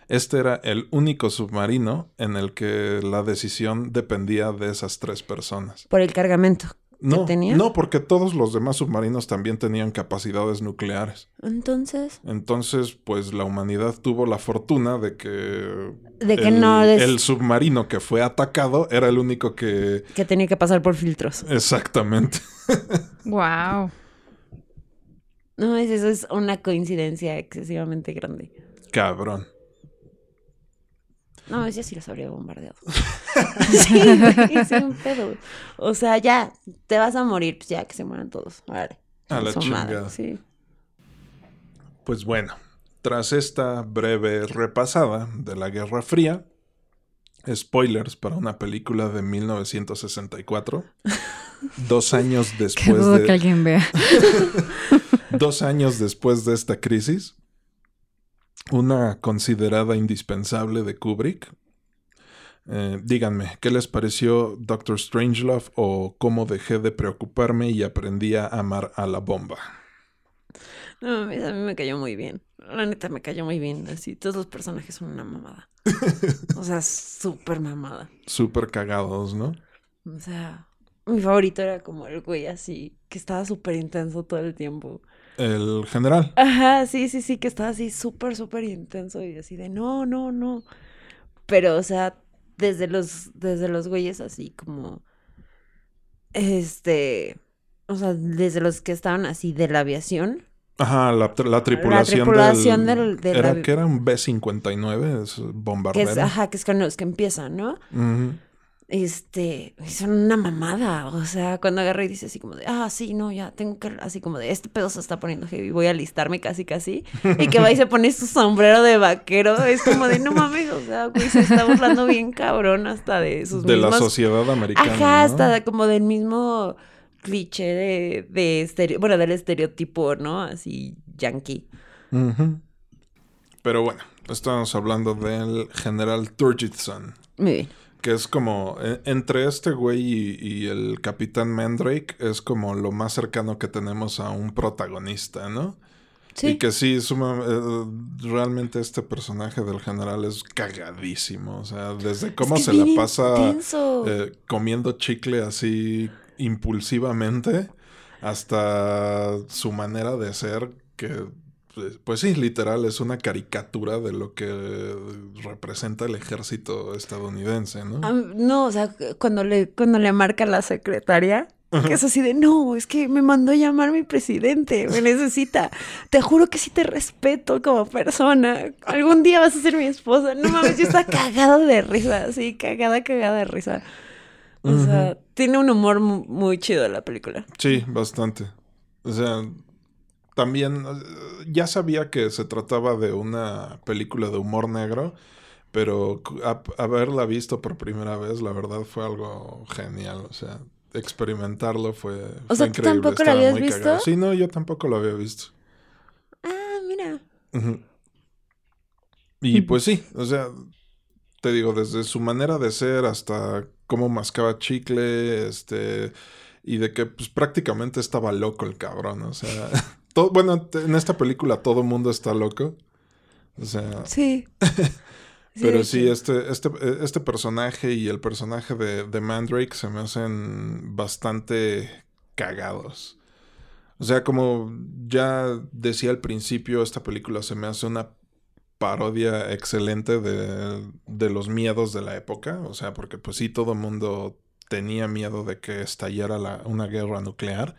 [SPEAKER 1] Este era el único submarino en el que la decisión dependía de esas tres personas.
[SPEAKER 2] Por el cargamento.
[SPEAKER 1] No,
[SPEAKER 2] tenía?
[SPEAKER 1] no, porque todos los demás submarinos también tenían capacidades nucleares.
[SPEAKER 2] Entonces,
[SPEAKER 1] Entonces, pues la humanidad tuvo la fortuna de que,
[SPEAKER 2] de que
[SPEAKER 1] el,
[SPEAKER 2] no des-
[SPEAKER 1] el submarino que fue atacado era el único que...
[SPEAKER 2] que tenía que pasar por filtros.
[SPEAKER 1] Exactamente. [LAUGHS]
[SPEAKER 3] Wow.
[SPEAKER 2] No, es- eso es una coincidencia excesivamente grande.
[SPEAKER 1] Cabrón.
[SPEAKER 2] No, ese sí los habría bombardeado. [LAUGHS] sí, güey, sin pedo. O sea, ya, te vas a morir, pues ya que se mueran todos. Órale.
[SPEAKER 1] A la chingada.
[SPEAKER 2] Sí.
[SPEAKER 1] Pues bueno, tras esta breve repasada de la Guerra Fría, spoilers para una película de 1964, [LAUGHS] dos años después
[SPEAKER 3] dudo que
[SPEAKER 1] de,
[SPEAKER 3] alguien vea. [LAUGHS]
[SPEAKER 1] dos años después de esta crisis, una considerada indispensable de Kubrick. Eh, díganme, ¿qué les pareció Doctor Strangelove o cómo dejé de preocuparme y aprendí a amar a la bomba?
[SPEAKER 2] No a mí me cayó muy bien. La neta me cayó muy bien. Así, todos los personajes son una mamada. O sea, súper mamada. [LAUGHS]
[SPEAKER 1] Súper cagados, ¿no?
[SPEAKER 2] O sea, mi favorito era como el güey así, que estaba súper intenso todo el tiempo.
[SPEAKER 1] El general.
[SPEAKER 2] Ajá, sí, sí, sí, que estaba así súper, súper intenso y así de no, no, no. Pero, o sea, desde los, desde los güeyes así como, este, o sea, desde los que estaban así de la aviación.
[SPEAKER 1] Ajá, la, la tripulación,
[SPEAKER 2] tripulación
[SPEAKER 1] del...
[SPEAKER 2] del- de
[SPEAKER 1] era
[SPEAKER 2] la-
[SPEAKER 1] que era un B-59, es
[SPEAKER 2] Que
[SPEAKER 1] bombardero.
[SPEAKER 2] es, ajá, que es con los que empiezan, ¿no?
[SPEAKER 1] Ujú.
[SPEAKER 2] Este, son una mamada, o sea, cuando agarra y dice así como de, ah, sí, no, ya, tengo que, así como de, este pedo se está poniendo heavy, voy a alistarme casi, casi, y que va y se pone su sombrero de vaquero, es como de, no mames, o sea, güey, se está burlando bien cabrón hasta de sus
[SPEAKER 1] De la sociedad americana.
[SPEAKER 2] Ajá,
[SPEAKER 1] ¿no?
[SPEAKER 2] hasta como del mismo cliché de, de estereo, bueno, del estereotipo, ¿no? Así, yankee.
[SPEAKER 1] Pero bueno, estamos hablando del general Turgidson.
[SPEAKER 2] Muy bien.
[SPEAKER 1] Que es como, e- entre este güey y, y el capitán Mandrake, es como lo más cercano que tenemos a un protagonista, ¿no?
[SPEAKER 2] Sí.
[SPEAKER 1] Y que sí, suma- eh, realmente este personaje del general es cagadísimo. O sea, desde cómo
[SPEAKER 2] Es que
[SPEAKER 1] se la pasa eh, comiendo chicle así impulsivamente hasta su manera de ser que pues, pues sí, literal es una caricatura de lo que representa el ejército estadounidense, ¿no?
[SPEAKER 2] Ah, no, o sea, cuando le, cuando le marca la secretaria, que es así de, no, es que me mandó llamar mi presidente, me necesita. Te juro que sí te respeto como persona. Algún día vas a ser mi esposa. No mames, yo estaba cagada de risa, así, cagada, cagada de risa. O sea, tiene un humor mu- muy chido la película.
[SPEAKER 1] Sí, bastante. O sea, también eh, ya sabía que se trataba de una película de humor negro, pero a- haberla visto por primera vez, la verdad fue algo genial. O sea, experimentarlo fue,
[SPEAKER 2] O
[SPEAKER 1] fue
[SPEAKER 2] sea, ¿tú
[SPEAKER 1] increíble.
[SPEAKER 2] tampoco lo
[SPEAKER 1] estaba
[SPEAKER 2] habías
[SPEAKER 1] muy
[SPEAKER 2] visto?
[SPEAKER 1] cagado. Sí, no, yo tampoco lo había visto.
[SPEAKER 2] Ah, mira.
[SPEAKER 1] Y pues sí, o sea, te digo, desde su manera de ser hasta cómo mascaba chicle, este, y de que pues prácticamente estaba loco el cabrón, o sea, [LAUGHS] todo, bueno, en esta película todo mundo está loco, o sea,
[SPEAKER 2] Sí. [LAUGHS]
[SPEAKER 1] Pero sí, este, este, este personaje y el personaje de, de Mandrake se me hacen bastante cagados. O sea, como ya decía al principio, esta película se me hace una parodia excelente de, de los miedos de la época. O sea, porque pues sí, todo el mundo tenía miedo de que estallara la- una guerra nuclear.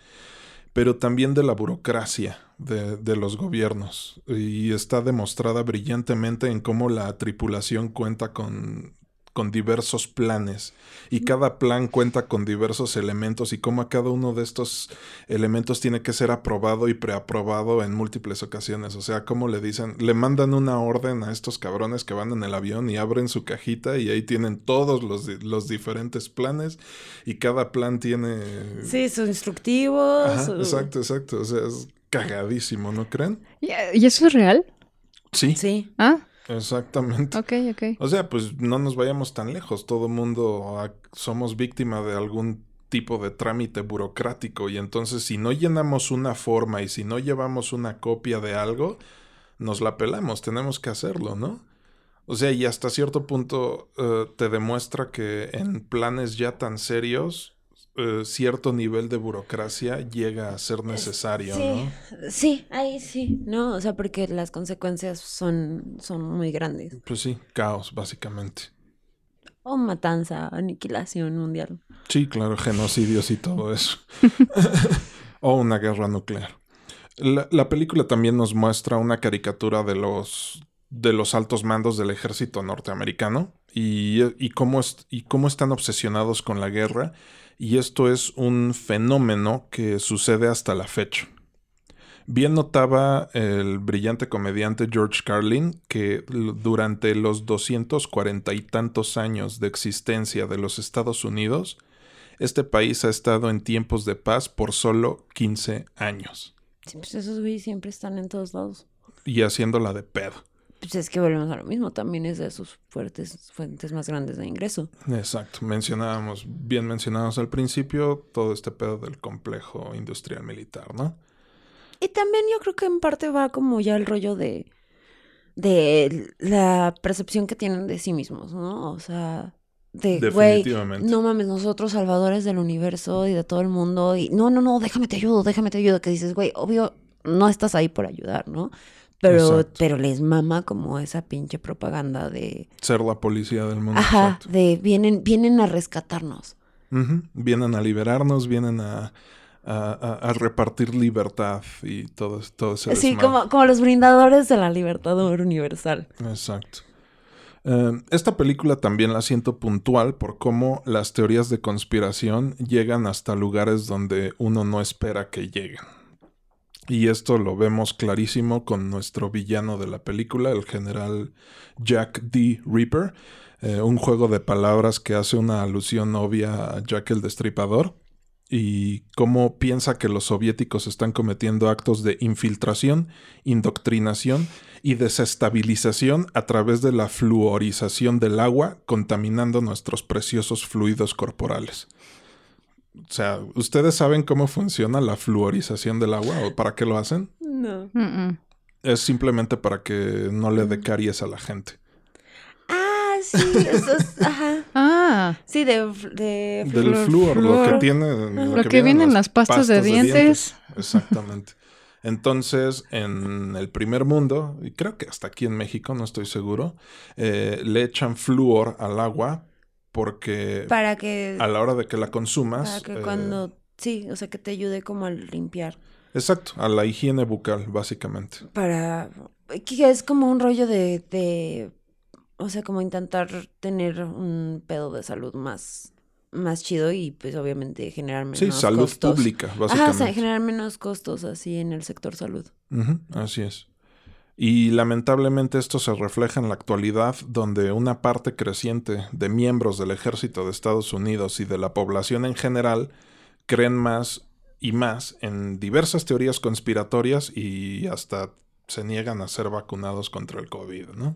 [SPEAKER 1] Pero también de la burocracia de, los gobiernos. Y está demostrada brillantemente en cómo la tripulación cuenta con, con diversos planes. Y cada plan cuenta con diversos elementos y cómo a cada uno de estos elementos tiene que ser aprobado y preaprobado en múltiples ocasiones. O sea, como le dicen, le mandan una orden a estos cabrones que van en el avión y abren su cajita y ahí tienen todos los, los diferentes planes y cada plan tiene...
[SPEAKER 2] Sí, su instructivo.
[SPEAKER 1] Ajá,
[SPEAKER 2] su-
[SPEAKER 1] exacto, exacto. O sea, es cagadísimo, ¿no creen?
[SPEAKER 3] ¿Y, y eso es real?
[SPEAKER 1] Sí,
[SPEAKER 2] Sí.
[SPEAKER 3] Ah,
[SPEAKER 1] exactamente.
[SPEAKER 3] ok, ok.
[SPEAKER 1] O sea, pues no nos vayamos tan lejos. Todo mundo ah, somos víctima de algún tipo de trámite burocrático y entonces si no llenamos una forma y si no llevamos una copia de algo, nos la pelamos, tenemos que hacerlo, ¿no? O sea, y hasta cierto punto eh, te demuestra que en planes ya tan serios, eh, cierto nivel de burocracia llega a ser necesario,
[SPEAKER 2] sí,
[SPEAKER 1] ¿no?
[SPEAKER 2] sí, ahí sí, ¿no? O sea, porque las consecuencias son, son muy grandes.
[SPEAKER 1] Pues sí, caos, básicamente.
[SPEAKER 2] O matanza, aniquilación mundial.
[SPEAKER 1] Sí, claro, genocidios y todo eso. [LAUGHS] [LAUGHS] o una guerra nuclear. La, la película también nos muestra una caricatura de los, de los altos mandos del ejército norteamericano y, y, cómo y cómo están obsesionados con la guerra. Y esto es un fenómeno que sucede hasta la fecha. Bien notaba el brillante comediante George Carlin que durante los 240 y tantos años de existencia de los Estados Unidos, este país ha estado en tiempos de paz por solo 15 años
[SPEAKER 2] Sí, pues esos güeyes siempre están en todos lados.
[SPEAKER 1] y haciéndola de pedo.
[SPEAKER 2] Pues es que volvemos a lo mismo, también es de sus fuertes fuentes más grandes de ingreso.
[SPEAKER 1] Exacto, mencionábamos, bien mencionados al principio, todo este pedo del complejo industrial militar, ¿no?
[SPEAKER 2] Y también yo creo que en parte va como ya el rollo de, de la percepción que tienen de sí mismos, ¿no? O sea, de, güey, no mames, nosotros salvadores del universo y de todo el mundo, y no, no, no, déjame te ayudo, déjame te ayudo, que dices, güey, obvio, no estás ahí por ayudar, ¿no? Pero,
[SPEAKER 1] Exacto.
[SPEAKER 2] pero les mama como esa pinche propaganda de,
[SPEAKER 1] Ser la policía del mundo.
[SPEAKER 2] ajá,
[SPEAKER 1] exacto.
[SPEAKER 2] de vienen, vienen a rescatarnos.
[SPEAKER 1] Ujú, Vienen a liberarnos, vienen a, a- a- repartir libertad y todo, todo ese
[SPEAKER 2] Sí, como, como los brindadores de la libertad universal.
[SPEAKER 1] Exacto. Eh, esta película también la siento puntual por cómo las teorías de conspiración llegan hasta lugares donde uno no espera que lleguen. Y esto lo vemos clarísimo con nuestro villano de la película, el general Jack D. Reaper, eh, un juego de palabras que hace una alusión obvia a Jack el Destripador y cómo piensa que los soviéticos están cometiendo actos de infiltración, indoctrinación y desestabilización a través de la fluorización del agua, contaminando nuestros preciosos fluidos corporales. O sea, ¿ustedes saben cómo funciona la fluorización del agua o para qué lo hacen?
[SPEAKER 2] No.
[SPEAKER 3] Mm, mm.
[SPEAKER 1] Es simplemente para que no le dé caries a la gente.
[SPEAKER 2] Ah, sí, eso es, [LAUGHS] ajá.
[SPEAKER 3] Ah,
[SPEAKER 2] Sí, de, de
[SPEAKER 1] Del
[SPEAKER 3] Flúor,
[SPEAKER 1] flúor, lo que tiene.
[SPEAKER 3] Lo que viene en las pastas de dientes.
[SPEAKER 1] Exactamente. Entonces, en el primer mundo, y creo que hasta aquí en México, no estoy seguro, eh, le echan flúor al agua porque
[SPEAKER 2] para que,
[SPEAKER 1] a la hora de que la consumas.
[SPEAKER 2] para que
[SPEAKER 1] eh,
[SPEAKER 2] cuando, sí, o sea, que te ayude como a limpiar.
[SPEAKER 1] Exacto, a la higiene bucal, básicamente.
[SPEAKER 2] Para, que es como un rollo de, de, o sea, como intentar tener un pedo de salud más, más chido y pues obviamente generar menos
[SPEAKER 1] Sí, salud
[SPEAKER 2] costos.
[SPEAKER 1] pública,
[SPEAKER 2] Ajá,
[SPEAKER 1] básicamente.
[SPEAKER 2] o sea, generar menos costos así en el sector salud.
[SPEAKER 1] Así es. Y lamentablemente esto se refleja en la actualidad, donde una parte creciente de miembros del ejército de Estados Unidos y de la población en general creen más y más en diversas teorías conspiratorias y hasta se niegan a ser vacunados contra el COVID, ¿no?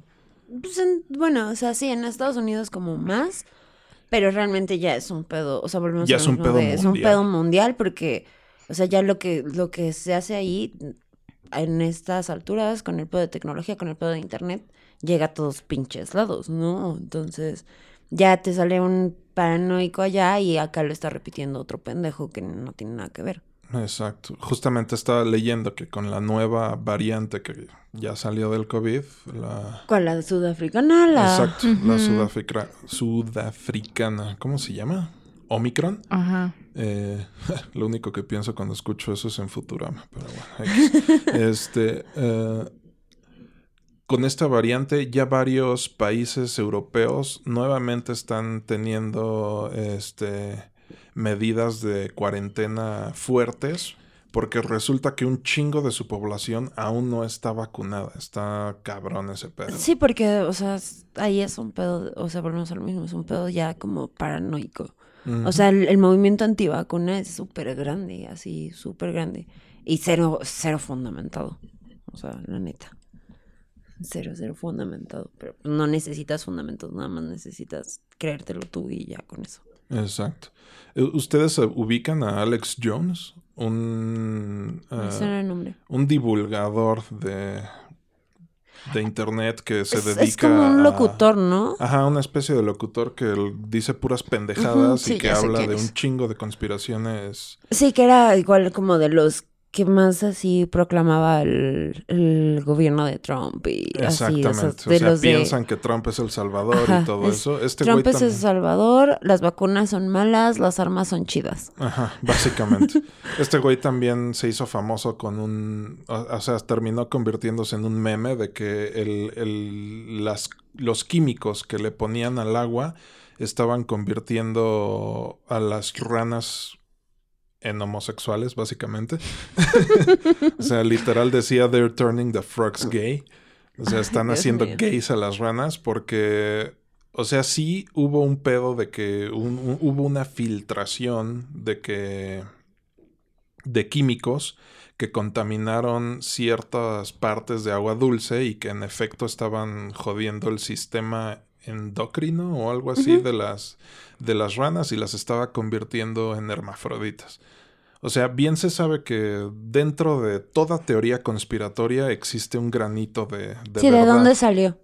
[SPEAKER 2] Pues en- bueno, o sea, sí, en Estados Unidos como más, pero realmente ya es un pedo, o sea, volvemos
[SPEAKER 1] Ya
[SPEAKER 2] a
[SPEAKER 1] es un pedo
[SPEAKER 2] de- es un pedo mundial porque, o sea, ya lo que, lo que se hace ahí en estas alturas, con el pedo de tecnología, con el pedo de internet, llega a todos pinches lados, ¿no? Entonces, ya te sale un paranoico allá y acá lo está repitiendo otro pendejo que no tiene nada que ver.
[SPEAKER 1] Exacto. Justamente estaba leyendo que con la nueva variante que ya salió del COVID, la...
[SPEAKER 2] ¿Cuál? La sudafricana, la...
[SPEAKER 1] Exacto, la sudafrica- sudafricana, ¿cómo se llama? Omicron.
[SPEAKER 3] Ajá.
[SPEAKER 1] Eh, [LAUGHS] lo único que pienso cuando escucho eso es en Futurama, pero bueno. [LAUGHS] Este, eh, con esta variante, ya varios países europeos nuevamente están teniendo este, medidas de cuarentena fuertes. Porque resulta que un chingo de su población aún no está vacunada. Está cabrón ese pedo.
[SPEAKER 2] Sí, porque, o sea, ahí es un pedo, o sea, volvemos a lo mismo, es un pedo ya como paranoico. O sea, el, el movimiento antivacuna es súper grande, así, súper grande. Y cero, cero fundamentado. O sea, la neta. Cero, cero fundamentado. Pero no necesitas fundamentos, nada más necesitas creértelo tú y ya con eso.
[SPEAKER 1] Exacto. Eh, ¿Ustedes eh, ubican a Alex Jones? Un, eh,
[SPEAKER 2] Ese era el nombre.
[SPEAKER 1] un divulgador de, de internet que se
[SPEAKER 2] Es,
[SPEAKER 1] dedica
[SPEAKER 2] es como un
[SPEAKER 1] a-
[SPEAKER 2] locutor, ¿no?
[SPEAKER 1] Ajá, una especie de locutor que dice puras pendejadas y
[SPEAKER 2] sí,
[SPEAKER 1] que habla de un chingo de conspiraciones.
[SPEAKER 2] Sí, que era igual como de los que más así proclamaba el, el gobierno de Trump y así, o sea,
[SPEAKER 1] Exactamente.
[SPEAKER 2] de
[SPEAKER 1] o sea,
[SPEAKER 2] los de-
[SPEAKER 1] piensan que Trump es el salvador
[SPEAKER 2] Ajá,
[SPEAKER 1] y todo
[SPEAKER 2] es-
[SPEAKER 1] eso. Este
[SPEAKER 2] Trump es el salvador, las vacunas son malas, las armas son chidas.
[SPEAKER 1] Ajá, básicamente. este güey también se hizo famoso con un... O, o sea, terminó convirtiéndose en un meme de que el, el- las, los químicos que le ponían al agua estaban convirtiendo a las ranas en homosexuales, básicamente. [LAUGHS] o sea, literal decía, they're turning the frogs gay. O sea, están
[SPEAKER 2] Dios
[SPEAKER 1] haciendo
[SPEAKER 2] mío.
[SPEAKER 1] gays a las ranas porque... O sea, sí hubo un pedo de que un- un- hubo una filtración de que... de químicos que contaminaron ciertas partes de agua dulce y que en efecto estaban jodiendo el sistema endocrino o algo así de las de las ranas y las estaba convirtiendo en hermafroditas. O sea, bien se sabe que dentro de toda teoría conspiratoria existe un granito de, de
[SPEAKER 2] sí, ¿de dónde salió?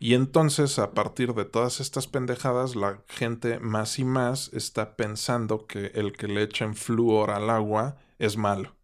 [SPEAKER 1] Y entonces, a partir de todas estas pendejadas, la gente más y más está pensando que el que le echen flúor al agua es malo.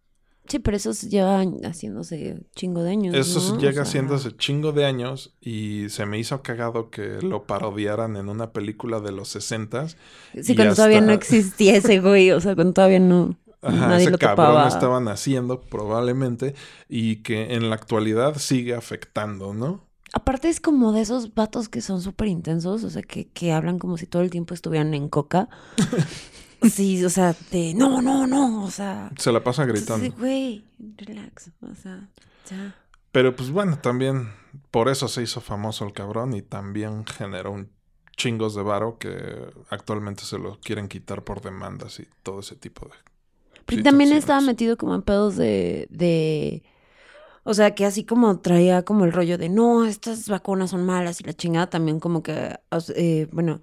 [SPEAKER 2] Sí, pero eso lleva haciéndose chingo de años.
[SPEAKER 1] Eso
[SPEAKER 2] ¿no?
[SPEAKER 1] llega
[SPEAKER 2] O sea,
[SPEAKER 1] hace chingo de años y se me hizo cagado que lo parodiaran en una película de los sesentas.
[SPEAKER 2] Sí,
[SPEAKER 1] y
[SPEAKER 2] cuando todavía no existía ese güey, o sea, cuando todavía no.
[SPEAKER 1] Ajá,
[SPEAKER 2] Nadie
[SPEAKER 1] ese
[SPEAKER 2] lo
[SPEAKER 1] cabrón
[SPEAKER 2] topaba.
[SPEAKER 1] estaban haciendo probablemente y que en la actualidad sigue afectando, ¿no?
[SPEAKER 2] Aparte es como de esos vatos que son súper intensos, o sea, que, que hablan como si todo el tiempo estuvieran en coca. [LAUGHS] sí, o sea, de no, no, no, o sea.
[SPEAKER 1] Se la pasa gritando.
[SPEAKER 2] Güey, relax, o sea, ya.
[SPEAKER 1] Pero pues bueno, también por eso se hizo famoso el cabrón y también generó un chingos de varo que actualmente se lo quieren quitar por demandas y todo ese tipo de...
[SPEAKER 2] Pero también estaba metido como en pedos de, de. O sea, que así como traía como el rollo de no, estas vacunas son malas y la chingada también como que. eh, bueno.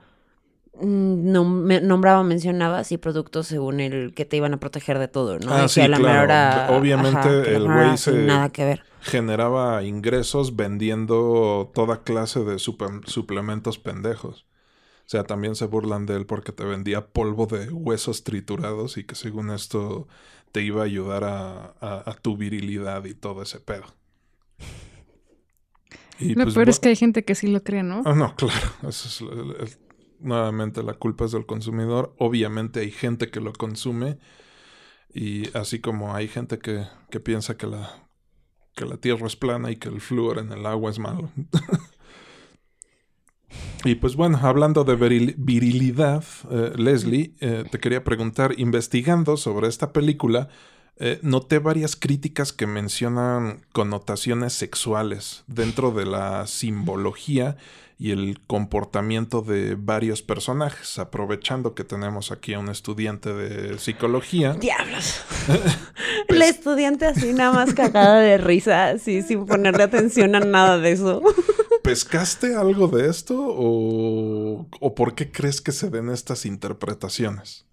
[SPEAKER 2] Mm, No, me- nombraba, mencionaba así productos según el que te iban a proteger de todo, ¿no?
[SPEAKER 1] Ah, sí,
[SPEAKER 2] la
[SPEAKER 1] claro.
[SPEAKER 2] hora,
[SPEAKER 1] Obviamente
[SPEAKER 2] ajá,
[SPEAKER 1] el güey
[SPEAKER 2] hora
[SPEAKER 1] se-
[SPEAKER 2] sin Nada que ver.
[SPEAKER 1] Generaba ingresos vendiendo toda clase de suplementos pendejos. O sea, también se burlan de él porque te vendía polvo de huesos triturados y que según esto te iba a ayudar a, a- a tu virilidad y todo ese pedo. Y
[SPEAKER 3] Lo
[SPEAKER 1] pues,
[SPEAKER 3] peor es que hay gente que sí lo cree, ¿no?
[SPEAKER 1] Ah, no, claro. Eso es el- el- nuevamente la culpa es del consumidor. Obviamente hay gente que lo consume. Y así como hay gente que, que piensa que la, que la tierra es plana y que el flúor en el agua es malo. [LAUGHS] y pues bueno, hablando de viril- virilidad, eh, Leslie, eh, te quería preguntar, investigando sobre esta película, eh, noté varias críticas que mencionan connotaciones sexuales dentro de la simbología y el comportamiento de varios personajes, aprovechando que tenemos aquí a un estudiante de psicología.
[SPEAKER 2] Diablos. [LAUGHS] La estudiante así nada más cagada de risa, así sin ponerle atención a nada de eso. [LAUGHS]
[SPEAKER 1] ¿Pescaste algo de esto o, o por qué crees que se den estas interpretaciones?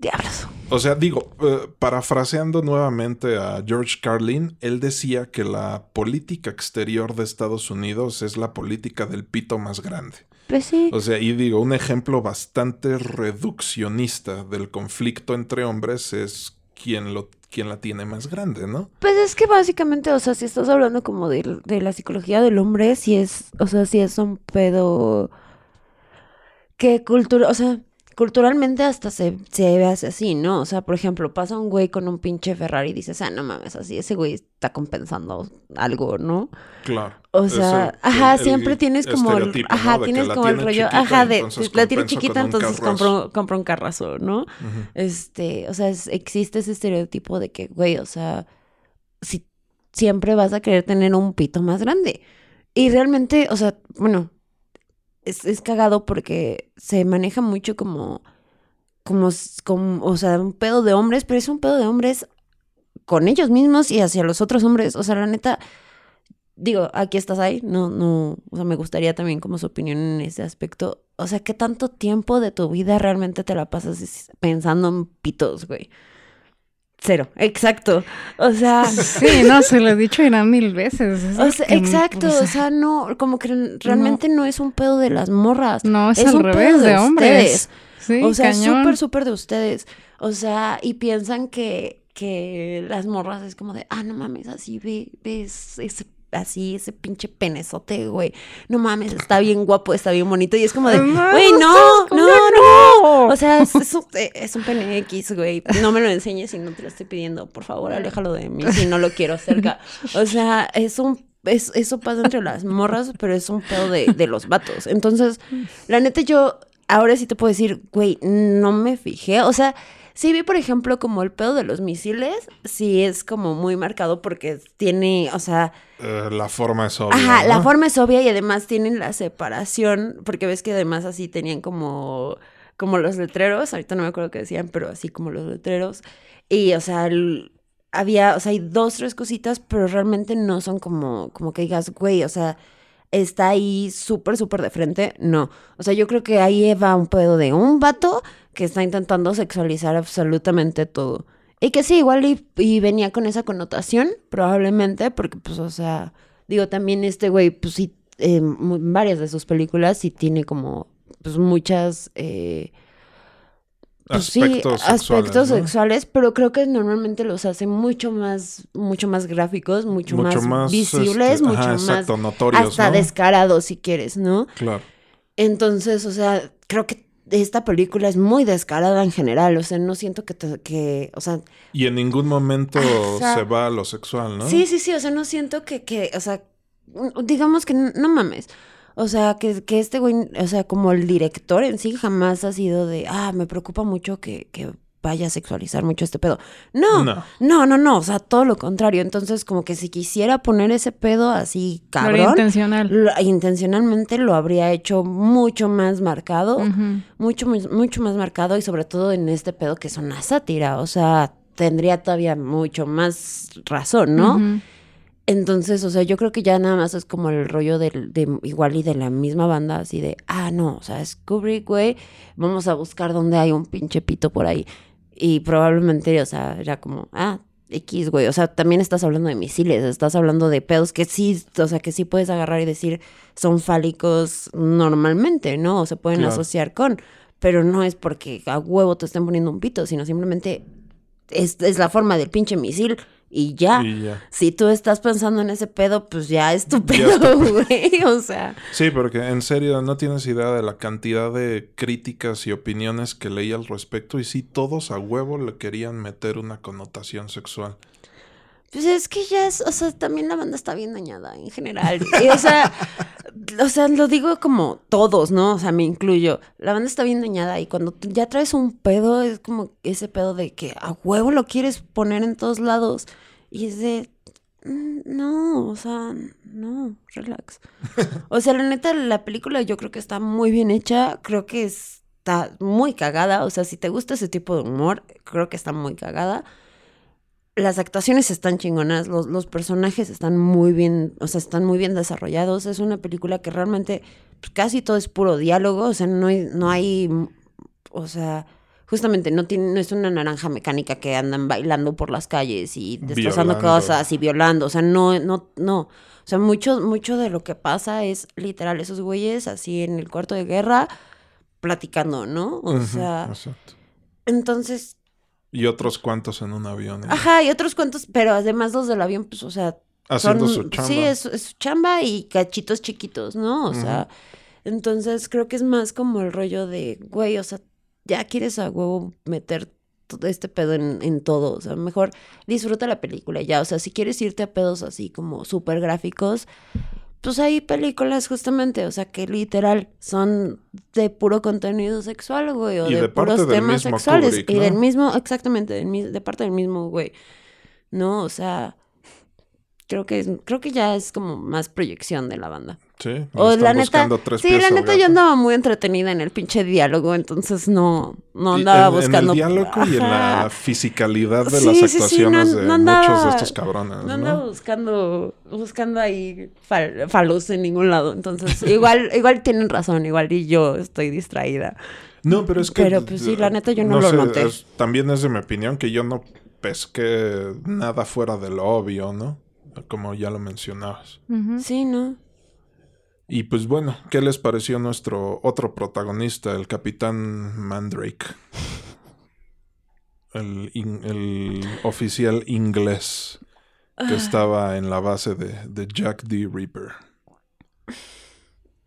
[SPEAKER 2] Diablos.
[SPEAKER 1] O sea, digo, eh, parafraseando nuevamente a George Carlin, él decía que la política exterior de Estados Unidos es la política del pito más grande.
[SPEAKER 2] Pues sí.
[SPEAKER 1] O sea, y digo, un ejemplo bastante reduccionista del conflicto entre hombres es quien lo quien la tiene más grande, ¿no?
[SPEAKER 2] Pues es que básicamente, o sea, si estás hablando como de, de la psicología del hombre, si es, o sea, si es un pedo que cultura, o sea, culturalmente hasta se, se ve así, ¿no? O sea, por ejemplo, pasa un güey con un pinche Ferrari y dices, ah, no mames, así, ese güey está compensando algo, ¿no?
[SPEAKER 1] Claro.
[SPEAKER 2] O sea,
[SPEAKER 1] Ese-
[SPEAKER 2] ajá,
[SPEAKER 1] el- el
[SPEAKER 2] siempre tienes como el, ajá, tienes como el rollo,
[SPEAKER 1] chiquita,
[SPEAKER 2] ajá, de la tiene chiquita, entonces compro, compro un carrazo, ¿no? Este, o sea, es- existe ese estereotipo de que, güey, o sea, si siempre vas a querer tener un pito más grande. Y realmente, o sea, bueno, es, es cagado porque se maneja mucho como, como, como, o sea, un pedo de hombres, pero es un pedo de hombres con ellos mismos y hacia los otros hombres. O sea, la neta, digo, aquí estás ahí, no, no, o sea, me gustaría también como su opinión en ese aspecto. O sea, ¿qué tanto tiempo de tu vida realmente te la pasas pensando en pitos, güey? Cero, exacto. O sea,
[SPEAKER 3] Sí, no, se lo he dicho Irán mil veces. es
[SPEAKER 2] o
[SPEAKER 3] lo
[SPEAKER 2] sea,
[SPEAKER 3] que-
[SPEAKER 2] exacto,
[SPEAKER 3] o sea,
[SPEAKER 2] o sea, no, como que realmente no, es un pedo de las morras.
[SPEAKER 3] no, es,
[SPEAKER 2] es
[SPEAKER 3] al
[SPEAKER 2] un pedo de
[SPEAKER 3] de, hombres.
[SPEAKER 2] ustedes.
[SPEAKER 3] Sí,
[SPEAKER 2] o sea, súper, súper de ustedes. O sea, y piensan que, que las morras es como de, ah, no mames, así ve, ves ese, así, ese pinche penezote, güey. No mames, está bien guapo, está bien bonito. Y es como de, güey, no,
[SPEAKER 3] ¿cómo
[SPEAKER 2] no,
[SPEAKER 3] que
[SPEAKER 2] no.
[SPEAKER 3] no?
[SPEAKER 2] O sea, es, es un, eh, es un pene X, güey. No me lo enseñes si no te lo estoy pidiendo. Por favor, aléjalo de mí si no lo quiero cerca. O sea, es un es, eso pasa entre las morras, pero es un pedo de, de los vatos. Entonces, la neta, yo ahora sí te puedo decir, güey, no me fijé. O sea, sí vi, por ejemplo, como el pedo de los misiles, sí es como muy marcado porque tiene, o sea,
[SPEAKER 1] Eh, la forma es obvia.
[SPEAKER 2] Ajá, la forma es obvia y además tienen la separación, porque ves que además así tenían como, como los letreros, ahorita no me acuerdo qué decían, pero así como los letreros. Y, o sea, el- había, o sea, hay dos, tres cositas, pero realmente no son como, como que digas, güey, o sea, está ahí súper, súper de frente. No. O sea, yo creo que ahí va un pedo de un vato que está intentando sexualizar absolutamente todo. Y que sí, igual y, y venía con esa connotación, probablemente, porque pues, o sea, digo, también este güey, pues sí, eh, varias de sus películas sí tiene como, pues muchas, eh, pues, sí,
[SPEAKER 1] Aspectos sexuales.
[SPEAKER 2] aspectos
[SPEAKER 1] ¿no?
[SPEAKER 2] sexuales, pero creo que normalmente los hace mucho más, mucho más gráficos, mucho, más, visibles,
[SPEAKER 1] este,
[SPEAKER 2] mucho
[SPEAKER 1] ajá,
[SPEAKER 2] más
[SPEAKER 1] exacto, notorios,
[SPEAKER 2] hasta
[SPEAKER 1] ¿no?
[SPEAKER 2] descarados si quieres, ¿no?
[SPEAKER 1] Claro.
[SPEAKER 2] Entonces, o sea, creo que esta película es muy descarada en general, o sea, no siento que, te- que o sea,
[SPEAKER 1] Y en ningún momento
[SPEAKER 2] o sea,
[SPEAKER 1] se va a lo sexual, ¿no?
[SPEAKER 2] sí, sí, sí, o sea, no siento que, que o sea, digamos que no, no mames. O sea, que, que este güey, o sea, como el director en sí jamás ha sido de, ah, me preocupa mucho que, que vaya a sexualizar mucho este pedo. No,
[SPEAKER 1] No.
[SPEAKER 2] no, no, no, o sea, todo lo contrario. Entonces, como que si quisiera poner ese pedo así
[SPEAKER 3] Lo
[SPEAKER 2] cabrón,
[SPEAKER 3] intencional.
[SPEAKER 2] lo- intencionalmente lo habría hecho mucho más marcado,
[SPEAKER 3] Ujú.
[SPEAKER 2] mucho, más- mucho más marcado y sobre todo en este pedo que es una sátira, o sea, tendría todavía mucho más razón, ¿no? Entonces, o sea, yo creo que ya nada más es como el rollo del, de igual y de la misma banda, así de, ah, no, o sea, es Kubrick, güey, vamos a buscar dónde hay un pinche pito por ahí. Y probablemente, o sea, era como, ah, X, güey, o sea, también estás hablando de misiles, estás hablando de pedos que sí, o sea, que sí puedes agarrar y decir son fálicos normalmente, ¿no? O se pueden
[SPEAKER 1] Claro.
[SPEAKER 2] asociar con, pero no es porque a huevo te estén poniendo un pito, sino simplemente es, es la forma del pinche misil y ya.
[SPEAKER 1] Y ya.
[SPEAKER 2] Si tú estás pensando en ese pedo, pues ya es tu
[SPEAKER 1] Ya es tu
[SPEAKER 2] pedo, güey. O sea,
[SPEAKER 1] Sí, porque en serio no tienes idea de la cantidad de críticas y opiniones que leí al respecto y sí, todos a huevo le querían meter una connotación sexual.
[SPEAKER 2] Pues es que ya es, o sea, también la banda está bien dañada en general. Y, o sea, [LAUGHS] o sea, lo digo como todos, ¿no? O sea, me incluyo. La banda está bien dañada y cuando ya traes un pedo, es como ese pedo de que a huevo lo quieres poner en todos lados. Y es de. mm, No, o sea, no, relax. [LAUGHS] O sea, la neta, la película yo creo que está muy bien hecha. Creo que está muy cagada. O sea, si te gusta ese tipo de humor, creo que está muy cagada las actuaciones están chingonas, los, los personajes están muy bien, o sea, están muy bien desarrollados. Es una película que realmente pues, casi todo es puro diálogo, o sea, no hay, no hay, o sea, justamente no tiene, no es una naranja mecánica que andan bailando por las calles y destrozando cosas y violando, o sea, no, no, no. O sea, mucho, mucho de lo que pasa es literal esos güeyes así en el cuarto de guerra platicando, ¿no? O sea,
[SPEAKER 1] exacto.
[SPEAKER 2] entonces
[SPEAKER 1] Y otros cuantos en un avión.
[SPEAKER 2] Ajá, y otros cuantos, pero además los del avión, pues, o sea,
[SPEAKER 1] Haciendo
[SPEAKER 2] son-
[SPEAKER 1] su chamba.
[SPEAKER 2] Sí, es, es su chamba y cachitos chiquitos, ¿no? O sea, entonces creo que es más como el rollo de, güey, o sea, ya quieres a huevo meter todo este pedo en, en todo, o sea, mejor disfruta la película y ya, o sea, si quieres irte a pedos así como súper gráficos, pues hay películas justamente, o sea, que literal son de puro contenido sexual, güey, o
[SPEAKER 1] Y
[SPEAKER 2] de, puros temas sexuales.
[SPEAKER 1] Kubrick,
[SPEAKER 2] y del mismo, exactamente, del de parte del mismo, güey. ¿No? O sea, creo que creo que ya es como más proyección de la banda.
[SPEAKER 1] Sí,
[SPEAKER 2] O la neta, sí, la neta yo andaba muy entretenida en el pinche diálogo, entonces no, no andaba
[SPEAKER 1] en,
[SPEAKER 2] buscando.
[SPEAKER 1] En el diálogo y en la fisicalidad de
[SPEAKER 2] Sí,
[SPEAKER 1] las
[SPEAKER 2] sí, sí,
[SPEAKER 1] actuaciones
[SPEAKER 2] no-
[SPEAKER 1] de
[SPEAKER 2] no andaba-
[SPEAKER 1] muchos de estos cabrones,
[SPEAKER 2] No
[SPEAKER 1] ¿no?
[SPEAKER 2] andaba buscando, buscando ahí fal- falos en ningún lado. Entonces, igual, [LAUGHS] igual tienen razón, igual y yo estoy distraída.
[SPEAKER 1] No, pero es que...
[SPEAKER 2] Pero, pues, sí, la neta, yo no lo
[SPEAKER 1] sé,
[SPEAKER 2] noté.
[SPEAKER 1] es- también es de mi opinión que yo no pesqué nada fuera de lo obvio, ¿no? Como ya lo mencionabas.
[SPEAKER 2] Sí, ¿no?
[SPEAKER 1] Y pues bueno, ¿qué les pareció nuestro otro protagonista, el capitán Mandrake? [LAUGHS] El, in- el oficial inglés
[SPEAKER 2] Ah.
[SPEAKER 1] que estaba en la base de, de Jack D. Ripper.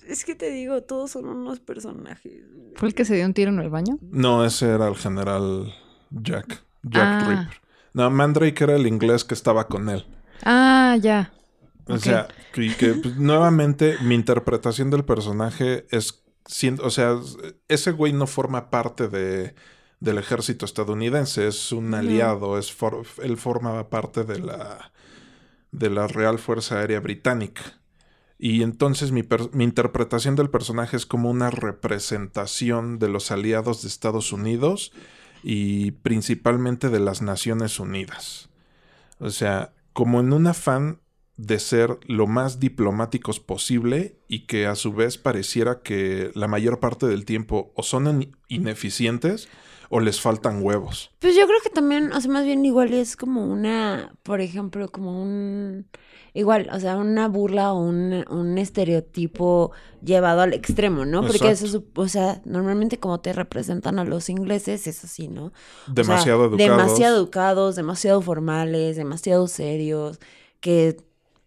[SPEAKER 2] Es que te digo, todos son unos personajes.
[SPEAKER 3] ¿Fue el que se dio un tiro en el baño?
[SPEAKER 1] No, ese era el general Jack. Jack
[SPEAKER 3] Ah.
[SPEAKER 1] Ripper. No, Mandrake era el inglés que estaba con él.
[SPEAKER 3] Ah, ya.
[SPEAKER 1] O sea, que pues, nuevamente mi interpretación del personaje es, o sea, ese güey no forma parte de, del ejército estadounidense, es un
[SPEAKER 2] No.
[SPEAKER 1] aliado, es for- él forma parte de la, de la Real Fuerza Aérea Británica. Y entonces mi, mi interpretación del personaje es como una representación de los aliados de Estados Unidos y principalmente de las Naciones Unidas. O sea, como en un afán de ser lo más diplomáticos posible y que a su vez pareciera que la mayor parte del tiempo o son in- ineficientes o les faltan huevos.
[SPEAKER 2] Pues yo creo que también, o sea, más bien igual es como una, por ejemplo, como un, igual, o sea, una burla o un, un estereotipo llevado al extremo, ¿no? Porque eso,
[SPEAKER 1] Exacto.
[SPEAKER 2] sup- o sea, normalmente como te representan a los ingleses es así, ¿no? O sea,
[SPEAKER 1] Demasiado educados.
[SPEAKER 2] Demasiado educados, demasiado formales, demasiado serios, que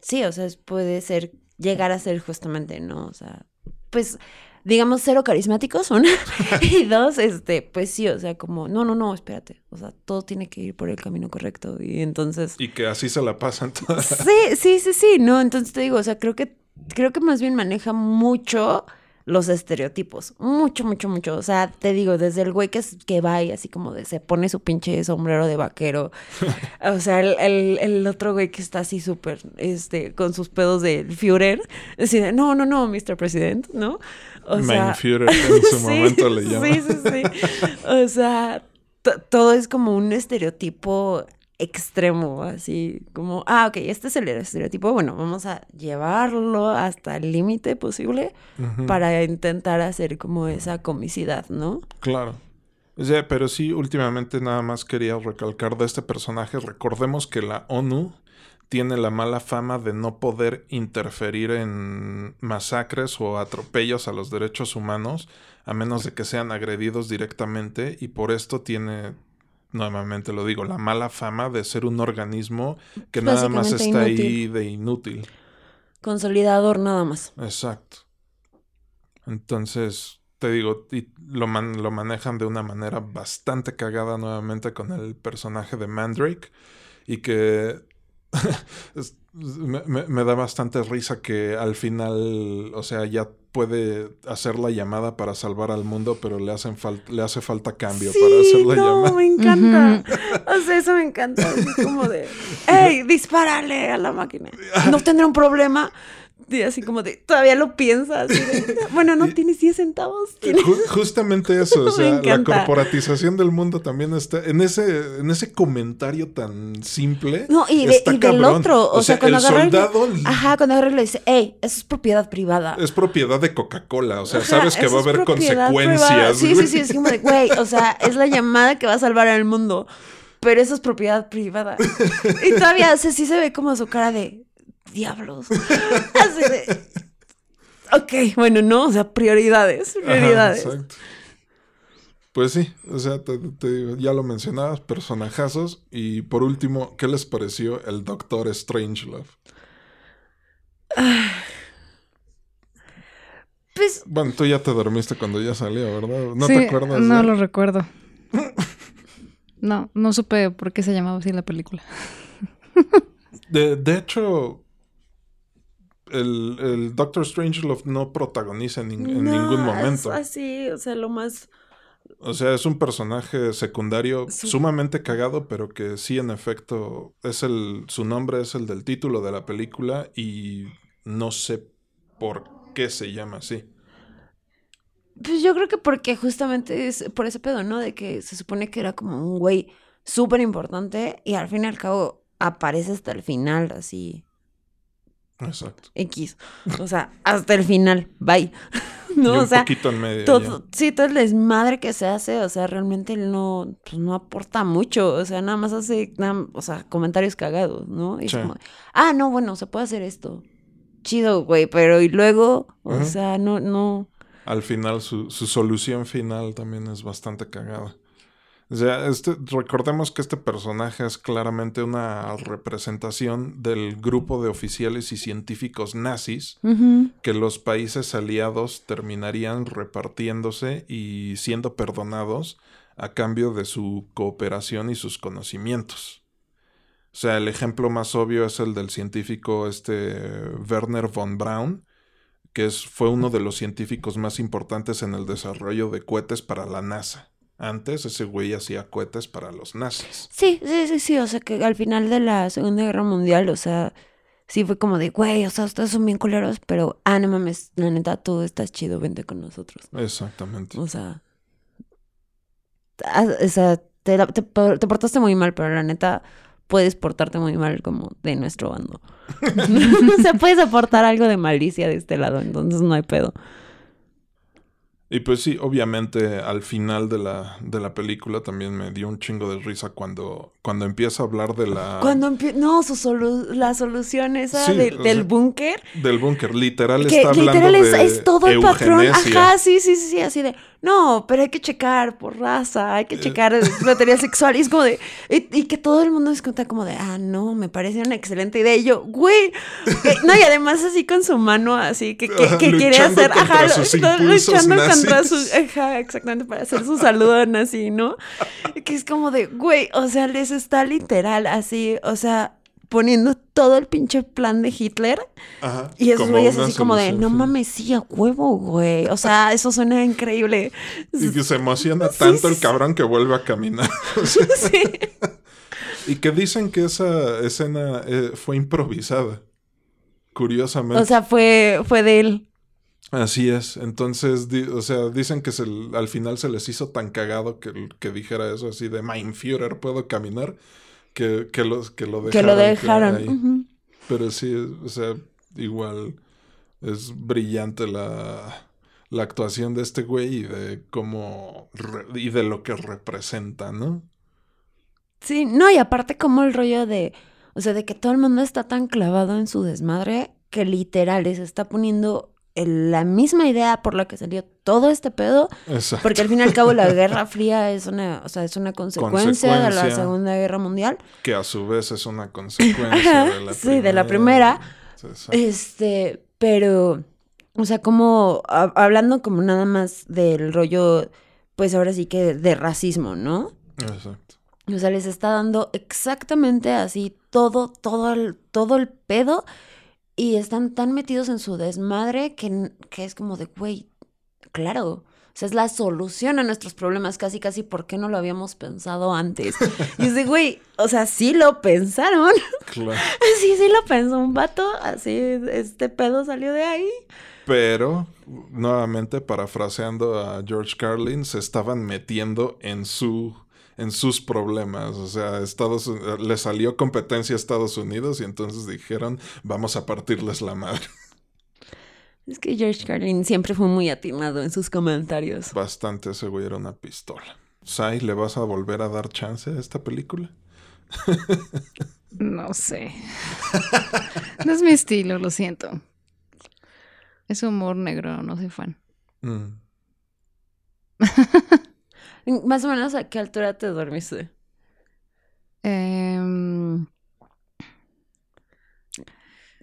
[SPEAKER 2] sí, o sea, puede ser, llegar a ser justamente, ¿no? O sea, pues, digamos, cero carismáticos, una, [LAUGHS] y dos, este, pues sí, o sea, como, no, no, no, espérate, o sea, todo tiene que ir por el camino correcto, y entonces...
[SPEAKER 1] Y que así se la pasan todas.
[SPEAKER 2] Sí, sí, sí, sí, no, entonces te digo, o sea, creo que, creo que más bien maneja mucho los estereotipos, mucho, mucho, mucho, o sea, te digo, desde el güey que, es- que va y así como de, se pone su pinche sombrero de vaquero, [LAUGHS] o sea, el, el, el otro güey que está así súper, este, con sus pedos de Führer, así de, no, no, no, Mr. President, ¿no? O sea,
[SPEAKER 1] Führer, en su [LAUGHS]
[SPEAKER 2] sí,
[SPEAKER 1] momento le llaman.
[SPEAKER 2] Sí, sí, sí. O sea, to- todo es como un estereotipo extremo, así como, ah, ok, este es el estereotipo, bueno, vamos a llevarlo hasta el límite posible para intentar hacer como esa comicidad, ¿no?
[SPEAKER 1] Claro. O sea, pero sí, últimamente nada más quería recalcar de este personaje. Recordemos que la ONU tiene la mala fama de no poder interferir en masacres o atropellos a los derechos humanos a menos de que sean agredidos directamente y por esto tiene, nuevamente lo digo, la mala fama de ser un organismo que nada más está ahí de inútil.
[SPEAKER 2] Consolidador nada más.
[SPEAKER 1] Exacto. Entonces, te digo, y lo, man- lo manejan de una manera bastante cagada nuevamente con el personaje de Mandrake. Y que [LAUGHS] es- me, me- me da bastante risa que al final, o sea, ya puede hacer la llamada para salvar al mundo, pero le, hacen fal- le hace falta cambio
[SPEAKER 2] Sí,
[SPEAKER 1] para hacer la
[SPEAKER 2] no,
[SPEAKER 1] llamada.
[SPEAKER 2] me encanta. O sea, eso me encanta. Así como de, [LAUGHS] ¡Ey, dispárale a la máquina! [LAUGHS] No tendrá un problema. Así como de, todavía lo piensas. de, bueno, no [LAUGHS] tienes 10 centavos. tienes- [LAUGHS]
[SPEAKER 1] justamente eso, o [LAUGHS] sea, la corporatización del mundo también está en ese, en ese comentario tan simple.
[SPEAKER 2] No, y, de- y del otro. O, sea, cuando
[SPEAKER 1] el soldado
[SPEAKER 2] Ajá, cuando agarra y le dice, ¡Ey, eso es propiedad privada!
[SPEAKER 1] es propiedad de Coca-Cola, o sea,
[SPEAKER 2] Ajá,
[SPEAKER 1] sabes que va a haber
[SPEAKER 2] privada.
[SPEAKER 1] consecuencias.
[SPEAKER 2] Sí, sí, sí, es como de, güey, o sea, es la llamada que va a salvar al mundo, pero eso es propiedad privada. Y todavía o sea, sí se ve como su cara de, diablos. [LAUGHS] Así de, ok, bueno, no, o sea, prioridades,
[SPEAKER 1] Ajá,
[SPEAKER 2] prioridades.
[SPEAKER 1] exacto. Pues sí, o sea, te, ya lo mencionabas, personajazos. Y por último, ¿qué les pareció el Doctor Strangelove?
[SPEAKER 2] Pues,
[SPEAKER 1] Bueno, tú ya te dormiste cuando ya salió, ¿verdad? ¿No
[SPEAKER 3] Sí,
[SPEAKER 1] te acuerdas?
[SPEAKER 3] No
[SPEAKER 1] de-
[SPEAKER 3] lo recuerdo. [LAUGHS] No, no supe por qué se llamaba así la película. [LAUGHS]
[SPEAKER 1] De, de hecho, el, el Doctor Strangelove no protagoniza en, nin- en
[SPEAKER 2] no,
[SPEAKER 1] ningún
[SPEAKER 2] es
[SPEAKER 1] momento.
[SPEAKER 2] así, o sea, lo más...
[SPEAKER 1] O sea, es un personaje secundario
[SPEAKER 2] Su-
[SPEAKER 1] sumamente cagado, pero que sí, en efecto, es el, su nombre es el del título de la película y no sé por qué se llama así.
[SPEAKER 2] Pues yo creo que porque justamente es por ese pedo, ¿no? De que se supone que era como un güey súper importante y al fin y al cabo aparece hasta el final, así,
[SPEAKER 1] Exacto.
[SPEAKER 2] X. O sea, hasta el final, bye. [LAUGHS]
[SPEAKER 1] y
[SPEAKER 2] No,
[SPEAKER 1] un
[SPEAKER 2] o sea,
[SPEAKER 1] poquito en medio.
[SPEAKER 2] todo, sí, todo el desmadre que se hace, o sea, realmente él no, pues no aporta mucho, o sea, nada más hace, nada- o sea, comentarios cagados, ¿no? Y
[SPEAKER 1] Sí.
[SPEAKER 2] como, ah, no, bueno, se puede hacer esto. Chido, güey, pero y luego, o sea, no, no.
[SPEAKER 1] Al final, su, su solución final también es bastante cagada. O sea, este, recordemos que este personaje es claramente una representación del grupo de oficiales y científicos nazis que los países aliados terminarían repartiéndose y siendo perdonados a cambio de su cooperación y sus conocimientos. O sea, el ejemplo más obvio es el del científico este Werner von Braun, que es, fue uno de los científicos más importantes en el desarrollo de cohetes para la NASA. Antes ese güey hacía cohetes para los nazis.
[SPEAKER 2] Sí, sí, sí, sí, o sea que al final de la Segunda Guerra Mundial, o sea, sí fue como de, güey, o sea, ustedes son bien culeros, pero, ah, no mames, la neta, tú estás chido, vente con nosotros.
[SPEAKER 1] Exactamente.
[SPEAKER 2] O sea, ah, o sea, te, te portaste muy mal, pero la neta, puedes portarte muy mal como de nuestro bando. [LAUGHS] o sea, puedes aportar algo de malicia de este lado, entonces no hay pedo.
[SPEAKER 1] Y pues sí, obviamente al final de la, de la película también me dio un chingo de risa cuando, cuando empieza a hablar de la...
[SPEAKER 2] Cuando empie- no, su solu- la solución esa
[SPEAKER 1] Sí,
[SPEAKER 2] del- búnker.
[SPEAKER 1] Del búnker, literal
[SPEAKER 2] Que
[SPEAKER 1] está hablando
[SPEAKER 2] literal es,
[SPEAKER 1] de
[SPEAKER 2] es todo el patrón. Ajá, sí, sí, sí, así de, no, pero hay que checar por raza, hay que
[SPEAKER 1] Eh.
[SPEAKER 2] checar [LAUGHS] material sexual. Y es como de, y, y que todo el mundo se cuenta como de, ah, no, me parece una excelente idea. Y yo, güey, no, y además así con su mano, así que, que, quiere hacer, ajá, luchando contra sus, ajá, exactamente, para hacer su saludo nazi, ¿no? Que es como de, güey, o sea, les está literal así, o sea, poniendo todo el pinche plan de Hitler.
[SPEAKER 1] Ajá,
[SPEAKER 2] Y esos güeyes así como de, no mames, sí, a huevo, güey. O sea, [LAUGHS] eso suena increíble.
[SPEAKER 1] Y que se emociona tanto el cabrón que vuelve a caminar. [LAUGHS] [LAUGHS]
[SPEAKER 2] Sí.
[SPEAKER 1] y que dicen que esa escena eh, fue improvisada. Curiosamente.
[SPEAKER 2] O sea, fue, fue de él.
[SPEAKER 1] Así es. Entonces, o sea, dicen que se, al final se les hizo tan cagado que, que dijera eso así de Mein Führer, puedo caminar, que, que, los, que lo dejaron.
[SPEAKER 2] Que lo dejaron.
[SPEAKER 1] ahí. Pero sí, o sea, igual es brillante la, la actuación de este güey y de cómo re- y de lo que representa, ¿no?
[SPEAKER 2] Sí, no, y aparte como el rollo de, o sea, de que todo el mundo está tan clavado en su desmadre que literal les está poniendo el- la misma idea por la que salió todo este pedo,
[SPEAKER 1] Exacto.
[SPEAKER 2] porque al fin y al cabo la [LAUGHS] Guerra Fría es una, o sea, es una consecuencia, de la. Segunda Guerra Mundial.
[SPEAKER 1] Que a su vez es una consecuencia de [LAUGHS] la
[SPEAKER 2] sí, de la primera.
[SPEAKER 1] Exacto.
[SPEAKER 2] Este, pero, o sea, como ha- hablando como nada más del rollo, pues ahora sí que de racismo, ¿no?
[SPEAKER 1] Exacto.
[SPEAKER 2] O sea, les está dando exactamente así todo, todo el, todo el pedo y están tan metidos en su desmadre que, que es como de, güey, claro, o sea, es la solución a nuestros problemas, casi, casi, ¿por qué no lo habíamos pensado antes? [LAUGHS] Y es de, güey, o sea, sí lo pensaron. [LAUGHS]
[SPEAKER 1] Claro. [LAUGHS]
[SPEAKER 2] Sí, sí lo pensó un vato, así, este pedo salió de ahí.
[SPEAKER 1] Pero, nuevamente, parafraseando a George Carlin, se estaban metiendo en su en sus problemas. O sea, Estados le salió competencia a Estados Unidos y entonces dijeron, vamos a partirles la madre. [LAUGHS]
[SPEAKER 2] Es que George Carlin siempre fue muy atinado en sus comentarios.
[SPEAKER 1] Bastante, ese güey era una pistola. Sai, ¿le vas a volver a dar chance a esta película?
[SPEAKER 3] no sé. no es mi estilo, lo siento. Es humor negro, no soy fan. Mm.
[SPEAKER 2] Más o menos a qué altura te dormiste.
[SPEAKER 3] Eh,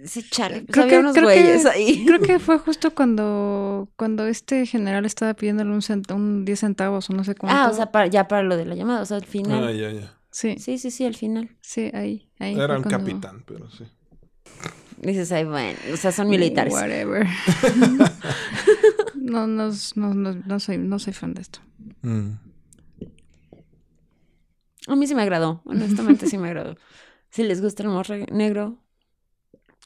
[SPEAKER 2] Sí, chale. Pues creo que, unos güeyes ahí. [LAUGHS]
[SPEAKER 3] Creo que fue justo cuando, cuando este general estaba pidiéndole un, un 10 centavos o no sé cuánto.
[SPEAKER 2] Ah, o sea, ya para lo de la llamada, o sea, al final.
[SPEAKER 1] Ah, ya, ya.
[SPEAKER 3] Sí.
[SPEAKER 2] Sí, sí, sí, al final.
[SPEAKER 3] Sí, ahí, ahí.
[SPEAKER 1] Era un capitán, pero sí.
[SPEAKER 2] Dices, ay, bueno, o sea, son militares.
[SPEAKER 3] Whatever. [LAUGHS] [LAUGHS] no, no, no, no, soy, no soy fan de esto. Mm.
[SPEAKER 2] A mí sí me agradó, honestamente sí me agradó. [LAUGHS] Si les gusta el humor negro,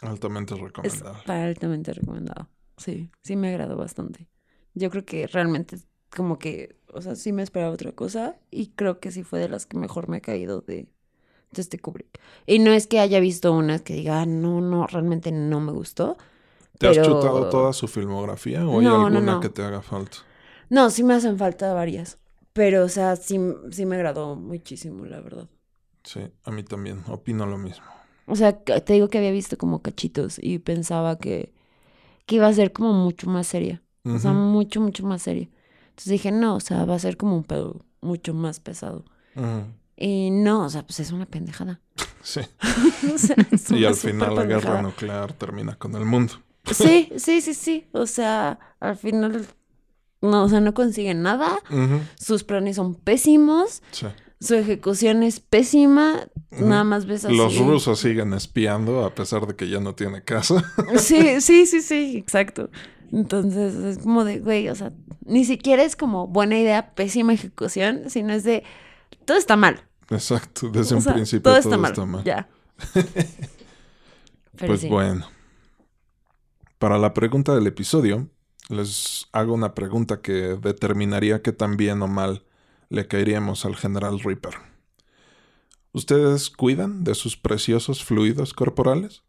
[SPEAKER 1] Altamente recomendado.
[SPEAKER 2] altamente recomendado. Sí, sí me agradó bastante. Yo creo que realmente como que, o sea, sí me esperaba otra cosa y creo que sí fue de las que mejor me ha caído de, de este Kubrick. Y no es que haya visto unas que diga, ah, no, no, realmente no me gustó.
[SPEAKER 1] ¿Te has chutado toda su filmografía o hay alguna que te haga falta?
[SPEAKER 2] No, sí me hacen falta varias. Pero, o sea, sí, sí me agradó muchísimo, la verdad.
[SPEAKER 1] Sí, a mí también. Opino lo mismo.
[SPEAKER 2] O sea, te digo que había visto como cachitos y pensaba que, que iba a ser como mucho más seria. O sea, mucho, mucho más seria. Entonces dije, no, o sea, va a ser como un pedo mucho más pesado. Y no, o sea, pues es una pendejada. [LAUGHS]
[SPEAKER 1] Sí. [LAUGHS] [LAUGHS] y al final la guerra nuclear termina con el mundo.
[SPEAKER 2] sí, sí, sí, sí. O sea, al final, no, o sea, no consiguen nada. Sus planes son pésimos. Sí. Su ejecución es pésima. Nada más ves así.
[SPEAKER 1] Los rusos siguen espiando a pesar de que ya no tiene casa. [LAUGHS]
[SPEAKER 2] Sí, sí, sí, sí, exacto. Entonces es como de, güey, o sea, ni siquiera es como buena idea, pésima ejecución, sino es de, todo está mal.
[SPEAKER 1] Exacto, desde un principio todo, está, mal,
[SPEAKER 2] Ya. [LAUGHS]
[SPEAKER 1] pues bueno. Para la pregunta del episodio, les hago una pregunta que determinaría qué tan bien o mal le caeríamos al general Reaper. ¿Ustedes cuidan de sus preciosos fluidos corporales?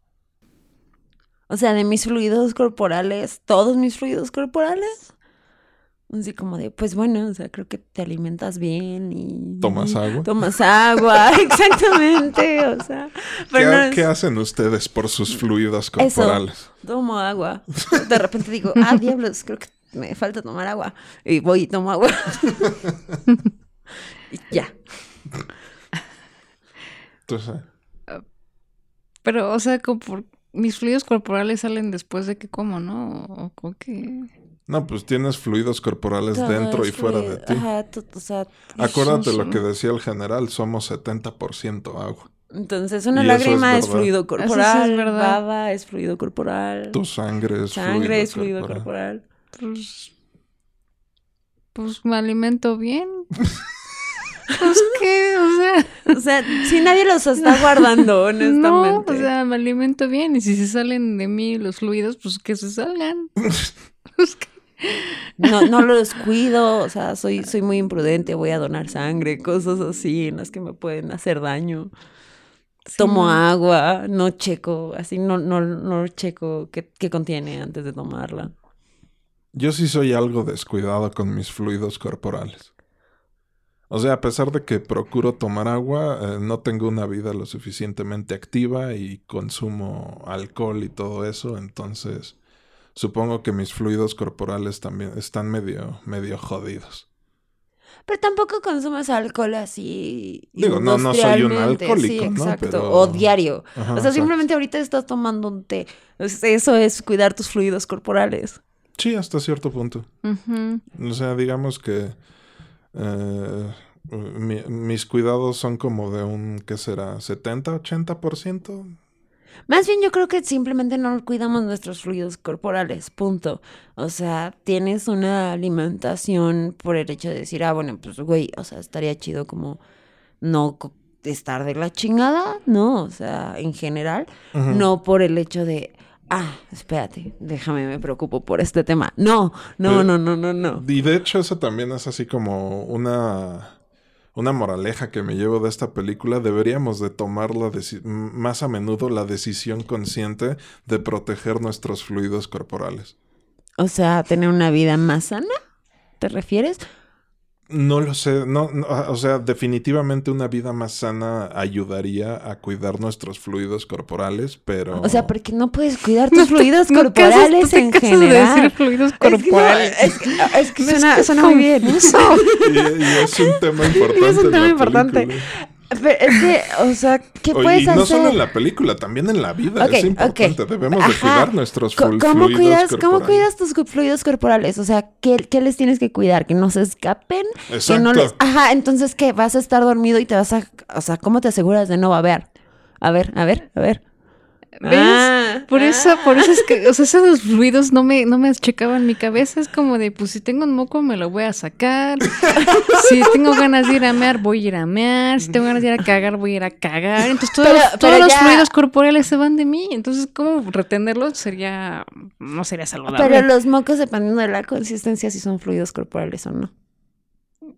[SPEAKER 2] O sea, de mis fluidos corporales, todos mis fluidos corporales. Así como de, pues bueno, o sea, creo que te alimentas bien y...
[SPEAKER 1] ¿Tomas agua?
[SPEAKER 2] Tomas agua, [LAUGHS] exactamente, o sea...
[SPEAKER 1] ¿Qué, hacen ustedes por sus fluidos corporales? Eso,
[SPEAKER 2] tomo agua. De repente digo, ah, [LAUGHS] diablos, creo que me falta tomar agua. Y voy y tomo agua. [LAUGHS] y ya.
[SPEAKER 1] Entonces.
[SPEAKER 3] Pero, o sea, como por, mis fluidos corporales salen después de que como, ¿no? ¿O, o qué?
[SPEAKER 1] No, pues tienes fluidos corporales dentro y fuera de ti. Ajá, o sea, Acuérdate lo que decía el general, somos 70% agua.
[SPEAKER 2] Entonces, una lágrima es, fluido corporal, es verdad. es fluido corporal.
[SPEAKER 1] Tu sangre es
[SPEAKER 2] sangre es fluido corporal.
[SPEAKER 3] Pues, pues me alimento bien. [LAUGHS] Pues qué, o sea.
[SPEAKER 2] O sea, si nadie los está guardando, [LAUGHS] honestamente. No,
[SPEAKER 3] o sea, me alimento bien. Y si se salen de mí los fluidos, pues que se salgan. [LAUGHS] Pues,
[SPEAKER 2] no, no los cuido, o sea, soy, soy muy imprudente, voy a donar sangre, cosas así en las que me pueden hacer daño. Tomo agua, no checo, así no, no, no checo qué, qué contiene antes de tomarla.
[SPEAKER 1] Yo sí soy algo descuidado con mis fluidos corporales. O sea, a pesar de que procuro tomar agua, eh, no tengo una vida lo suficientemente activa y consumo alcohol y todo eso, entonces supongo que mis fluidos corporales también están medio, medio jodidos.
[SPEAKER 2] Pero tampoco consumes alcohol así.
[SPEAKER 1] Digo, no, no soy un alcohólico, sí,
[SPEAKER 2] exacto. O diario. o sea, simplemente ahorita estás tomando un té. Eso es cuidar tus fluidos corporales.
[SPEAKER 1] Sí, hasta cierto punto. O sea, digamos que eh, mis cuidados son como de un, ¿qué será? ¿70, 80%?
[SPEAKER 2] Más bien yo creo que simplemente no cuidamos nuestros fluidos corporales, punto. O sea, tienes una alimentación por el hecho de decir, ah, bueno, pues güey, o sea, estaría chido como no estar de la chingada, ¿no? O sea, en general, no por el hecho de, ah, espérate, déjame, me preocupo por este tema. No, no, no, no, no, no.
[SPEAKER 1] Y de hecho eso también es así como una una moraleja que me llevo de esta película, deberíamos de tomar más a menudo la decisión consciente de proteger nuestros fluidos corporales.
[SPEAKER 2] O sea, tener una vida más sana, ¿te refieres?
[SPEAKER 1] No lo sé, no, o sea, definitivamente una vida más sana ayudaría a cuidar nuestros fluidos corporales, pero...
[SPEAKER 2] O sea, porque no puedes cuidar [LAUGHS] tus fluidos corporales en general.
[SPEAKER 3] De decir fluidos corporales.
[SPEAKER 2] Es que, suena, muy bien. [LAUGHS]
[SPEAKER 1] y, es un tema [LAUGHS] importante. es un tema importante.
[SPEAKER 2] Pero es que, o sea, ¿qué puedes
[SPEAKER 1] hacer? Y no solo en la película, también en la vida. es importante. Debemos de cuidar nuestros ¿Cómo fluidos
[SPEAKER 2] cuidas,
[SPEAKER 1] corporales.
[SPEAKER 2] ¿Cómo cuidas tus fluidos corporales? O sea, ¿qué, ¿qué, les tienes que cuidar? ¿Que no se escapen? Exacto. Que no les... Ajá, entonces, ¿qué? ¿Vas a estar dormido y te vas a... O sea, ¿cómo te aseguras de no babear? A ver, a ver, a ver.
[SPEAKER 3] Ah, por eso, por eso es que, o sea, esos fluidos no me, no me checaban mi cabeza. Es como de, pues si tengo un moco me lo voy a sacar. [LAUGHS] si tengo ganas de ir a mear, voy a ir a mear. Si tengo ganas de ir a cagar, voy a ir a cagar. Entonces todos, los fluidos corporales se van de mí. Entonces, ¿cómo retenerlos? Sería, no sería saludable.
[SPEAKER 2] Pero los mocos, dependiendo de la consistencia, si son fluidos corporales o no.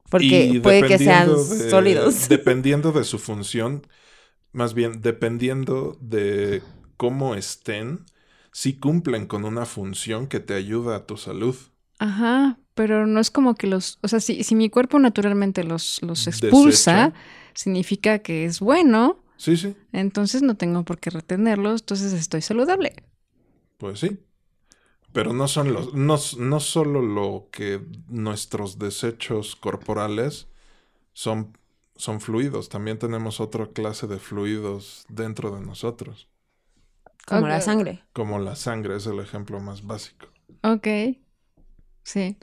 [SPEAKER 2] Porque puede que sean sólidos.
[SPEAKER 1] Dependiendo de su función, más bien, dependiendo de cómo estén, sí cumplen con una función que te ayuda a tu salud.
[SPEAKER 3] Ajá, pero no es como que los, o sea, si, si mi cuerpo naturalmente los, los expulsa, significa que es bueno.
[SPEAKER 1] Sí, sí.
[SPEAKER 3] Entonces no tengo por qué retenerlos, entonces estoy saludable.
[SPEAKER 1] Pues sí. Pero no son los, no, no solo lo que nuestros desechos corporales son, son fluidos, también tenemos otra clase de fluidos dentro de nosotros.
[SPEAKER 2] Como la sangre.
[SPEAKER 1] Como la sangre es el ejemplo más básico.
[SPEAKER 3] Ok. Sí.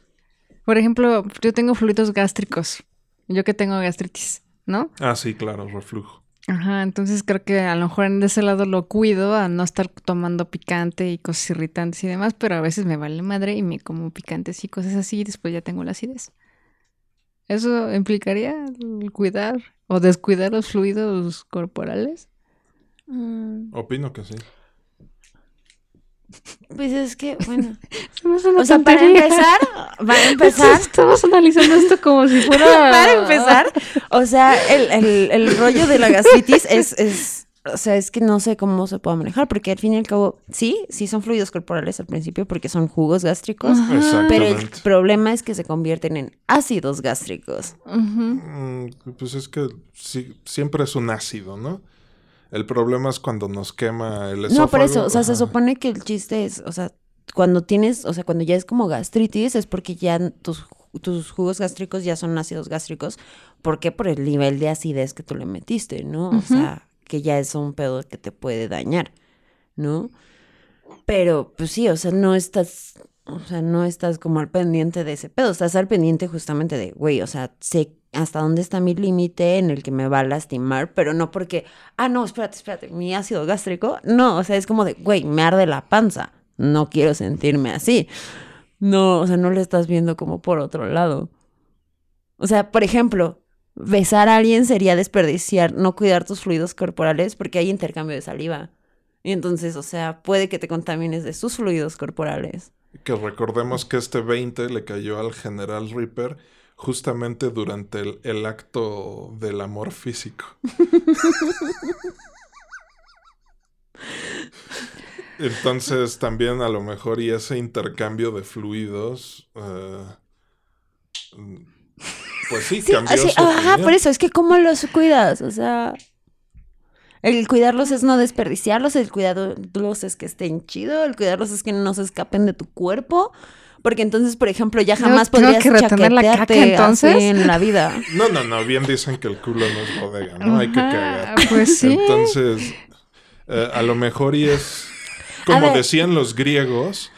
[SPEAKER 3] Por ejemplo, yo tengo fluidos gástricos. Yo que tengo gastritis, ¿no?
[SPEAKER 1] Ah, sí, claro, reflujo.
[SPEAKER 3] Ajá, entonces creo que a lo mejor en ese lado lo cuido a no estar tomando picante y cosas irritantes y demás, pero a veces me vale madre y me como picantes y cosas así y después ya tengo la acidez. ¿Eso implicaría cuidar o descuidar los fluidos corporales?
[SPEAKER 1] Mm. Opino que sí.
[SPEAKER 2] Pues es que, bueno. [LAUGHS] o sea, para empezar, para [LAUGHS] empezar.
[SPEAKER 3] Estamos analizando esto como si [LAUGHS] fuera.
[SPEAKER 2] para empezar, o sea, el, el, rollo de la gastritis es, es. O sea, es que no sé cómo se puede manejar, porque al fin y al cabo, sí, sí son fluidos corporales al principio, porque son jugos gástricos, pero el problema es que se convierten en ácidos gástricos.
[SPEAKER 1] Mm, pues es que sí, siempre es un ácido, ¿no? El problema es cuando nos quema el esófago.
[SPEAKER 2] No, por eso, o sea, se supone que el chiste es, o sea, cuando tienes, o sea, cuando ya es como gastritis, es porque ya tus, tus jugos gástricos ya son ácidos gástricos. ¿Por qué? Por el nivel de acidez que tú le metiste, ¿no? O sea, que ya es un pedo que te puede dañar, ¿no? Pero, pues sí, o sea, no estás, o sea, no estás como al pendiente de ese pedo, estás al pendiente justamente de, güey, o sea, sé hasta dónde está mi límite en el que me va a lastimar, pero no porque, ah, no, espérate, espérate, mi ácido gástrico, no, o sea, es como de, güey, me arde la panza, no quiero sentirme así. No, o sea, no lo estás viendo como por otro lado. O sea, por ejemplo, besar a alguien sería desperdiciar, no cuidar tus fluidos corporales porque hay intercambio de saliva. Y entonces, o sea, puede que te contamines de sus fluidos corporales.
[SPEAKER 1] Que recordemos que este 20 le cayó al general Reaper justamente durante el, acto del amor físico. Entonces también a lo mejor y ese intercambio de fluidos, eh, pues sí, cambió
[SPEAKER 2] Ajá, por eso, es que cómo los cuidas, o sea, el cuidarlos es no desperdiciarlos, el cuidarlos es que estén chido, el cuidarlos es que no se escapen de tu cuerpo. Porque entonces, por ejemplo, ya jamás podrías que retener la caca entonces en la vida.
[SPEAKER 1] No, no, no, bien dicen que el culo no es bodega, ¿no? Hay que cagar.
[SPEAKER 3] Pues sí.
[SPEAKER 1] Entonces, eh, a lo mejor y es como decían los griegos,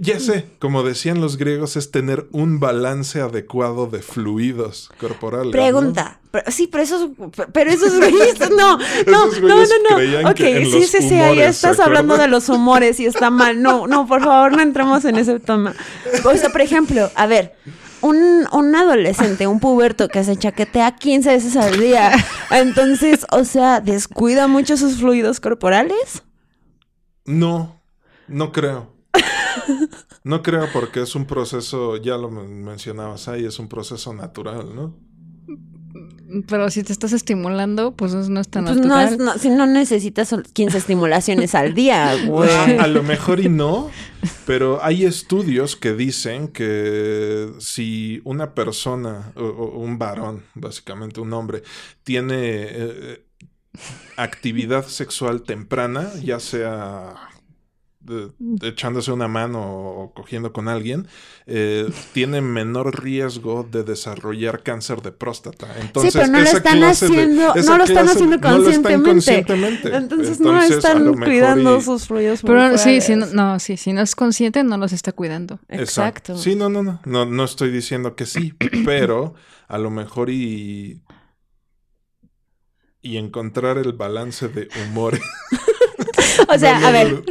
[SPEAKER 1] Ya sé, como decían los griegos, es tener un balance adecuado de fluidos corporales. ¿no?
[SPEAKER 2] Pregunta. Pero- sí, pero esos, pero esos güeyes, [LAUGHS] no, no,
[SPEAKER 1] Esos
[SPEAKER 2] no, no, no. Ok, sí, sí, sí, ahí
[SPEAKER 1] humores, ¿se
[SPEAKER 2] estás hablando de los humores y está mal. No, no, por favor, no entremos en ese tema. O sea, por ejemplo, a ver, un, un adolescente, un puberto que se chaquetea 15 veces al día, entonces, o sea, descuida mucho sus fluidos corporales.
[SPEAKER 1] No, no creo. [LAUGHS] No creo porque es un proceso, ya lo men- mencionabas ahí, es un proceso natural, ¿no?
[SPEAKER 3] Pero si te estás estimulando, pues no es tan
[SPEAKER 2] Pues no,
[SPEAKER 3] natural.
[SPEAKER 2] es, no, si no necesitas 15 estimulaciones al día, [LAUGHS] güey.
[SPEAKER 1] A, a lo mejor y no, pero hay estudios que dicen que si una persona, o, o un varón, básicamente un hombre, tiene eh, actividad sexual temprana, ya sea de- echándose una mano o cogiendo con alguien, eh, [LAUGHS] tiene menor riesgo de desarrollar cáncer de próstata. Entonces,
[SPEAKER 2] pero no lo están
[SPEAKER 1] de-
[SPEAKER 2] haciendo- no lo están haciendo
[SPEAKER 1] no lo están
[SPEAKER 2] conscientemente. Entonces, no están cuidando
[SPEAKER 1] y-
[SPEAKER 2] sus fluidos
[SPEAKER 3] Pero sí, si no, no, sí, si no es consciente, no los está cuidando.
[SPEAKER 2] Exacto.
[SPEAKER 1] Sí, no, no, no, no. No estoy diciendo que sí, [CLEARS THROAT] pero a lo mejor y. Y encontrar el balance de humor. [LAUGHS]
[SPEAKER 2] O sea,
[SPEAKER 1] No,
[SPEAKER 2] a ver,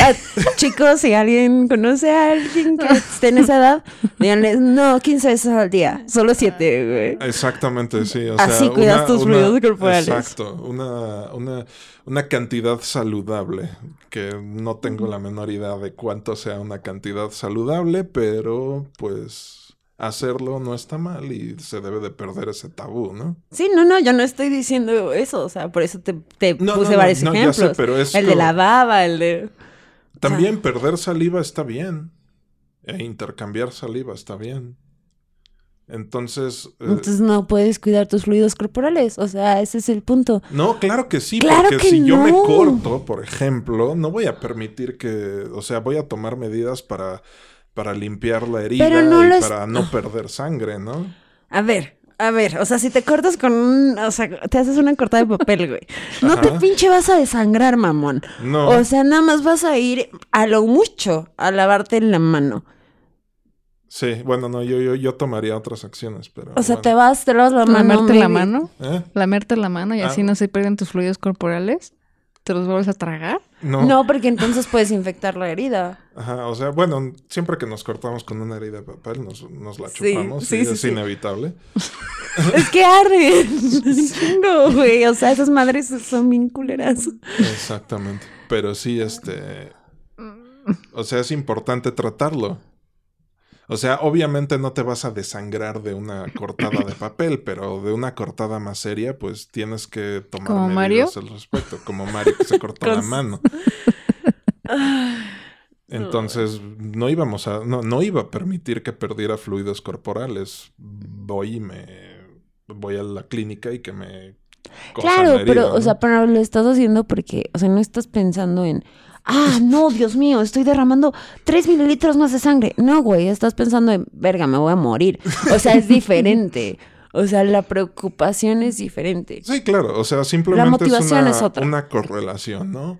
[SPEAKER 2] a- chicos, si alguien conoce a alguien que esté en esa edad, díganles, no, 15 veces al día, solo 7, güey.
[SPEAKER 1] Exactamente, sí. O
[SPEAKER 2] Así
[SPEAKER 1] sea,
[SPEAKER 2] cuidas
[SPEAKER 1] una-
[SPEAKER 2] tus
[SPEAKER 1] una-
[SPEAKER 2] fluidos corporales.
[SPEAKER 1] Exacto. Una, una, una cantidad saludable. Que no tengo la menor idea de cuánto sea una cantidad saludable, pero pues hacerlo no está mal y se debe de perder ese tabú, ¿no?
[SPEAKER 2] Sí, no, no, yo no estoy diciendo eso, o sea, por eso te, te
[SPEAKER 1] No,
[SPEAKER 2] puse
[SPEAKER 1] no, no,
[SPEAKER 2] varios
[SPEAKER 1] ya
[SPEAKER 2] ejemplos.
[SPEAKER 1] sé, pero es
[SPEAKER 2] el de la baba, el de...
[SPEAKER 1] También perder saliva está bien. E intercambiar saliva está bien. Entonces. eh,
[SPEAKER 2] Entonces no puedes cuidar tus fluidos corporales, o sea, ese es el punto.
[SPEAKER 1] no, claro que sí,
[SPEAKER 2] ¡Claro
[SPEAKER 1] porque
[SPEAKER 2] que
[SPEAKER 1] si yo me corto, por ejemplo, no voy a permitir que. O sea, voy a tomar medidas para, para limpiar la herida
[SPEAKER 2] Pero no
[SPEAKER 1] y
[SPEAKER 2] lo es-
[SPEAKER 1] para no perder sangre, ¿no?
[SPEAKER 2] A ver, a ver, o sea, si te cortas con un, o sea, te haces una cortada de papel, güey. No te pinche vas a desangrar, mamón.
[SPEAKER 1] No.
[SPEAKER 2] O sea, nada más vas a ir a lo mucho a lavarte la mano.
[SPEAKER 1] Sí, bueno, no, yo, yo, yo tomaría otras acciones, pero.
[SPEAKER 2] O sea,
[SPEAKER 1] bueno.
[SPEAKER 2] te vas, te lavas la mano.
[SPEAKER 3] Lamerte la mano,
[SPEAKER 1] ¿Eh?
[SPEAKER 3] lamerte la mano y así
[SPEAKER 1] Ah.
[SPEAKER 3] no se pierden tus fluidos corporales. ¿Te los vuelves a tragar?
[SPEAKER 1] No.
[SPEAKER 2] No, porque entonces puedes infectar la herida.
[SPEAKER 1] Ajá, o sea, bueno, siempre que nos cortamos con una herida de papel, nos, nos la
[SPEAKER 2] Sí,
[SPEAKER 1] chupamos.
[SPEAKER 2] sí,
[SPEAKER 1] Sí,
[SPEAKER 2] sí,
[SPEAKER 1] es inevitable. [LAUGHS]
[SPEAKER 2] Es que arde. [LAUGHS] Chingo, güey. O sea, esas madres son bien culeras.
[SPEAKER 1] Exactamente. Pero sí, este. O sea, es importante tratarlo. O sea, obviamente no te vas a desangrar de una cortada de papel, pero de una cortada más seria, pues tienes que tomar
[SPEAKER 3] ¿Como
[SPEAKER 1] medidas al respecto. Como Mario que se cortó la [LAUGHS] mano. [LAUGHS] Entonces, no íbamos a, no, no iba a permitir que perdiera fluidos corporales. Voy y me voy a la clínica y que me
[SPEAKER 2] Claro,
[SPEAKER 1] la
[SPEAKER 2] pero, o sea, pero lo estás haciendo porque, o sea, no estás pensando en, ah, no, Dios mío, estoy derramando tres mililitros más de sangre. No, güey, estás pensando en, verga, me voy a morir. O sea, es diferente. O sea, la preocupación es diferente.
[SPEAKER 1] Sí, claro, o sea, simplemente
[SPEAKER 2] motivación
[SPEAKER 1] es, una,
[SPEAKER 2] es otra.
[SPEAKER 1] una correlación, ¿no?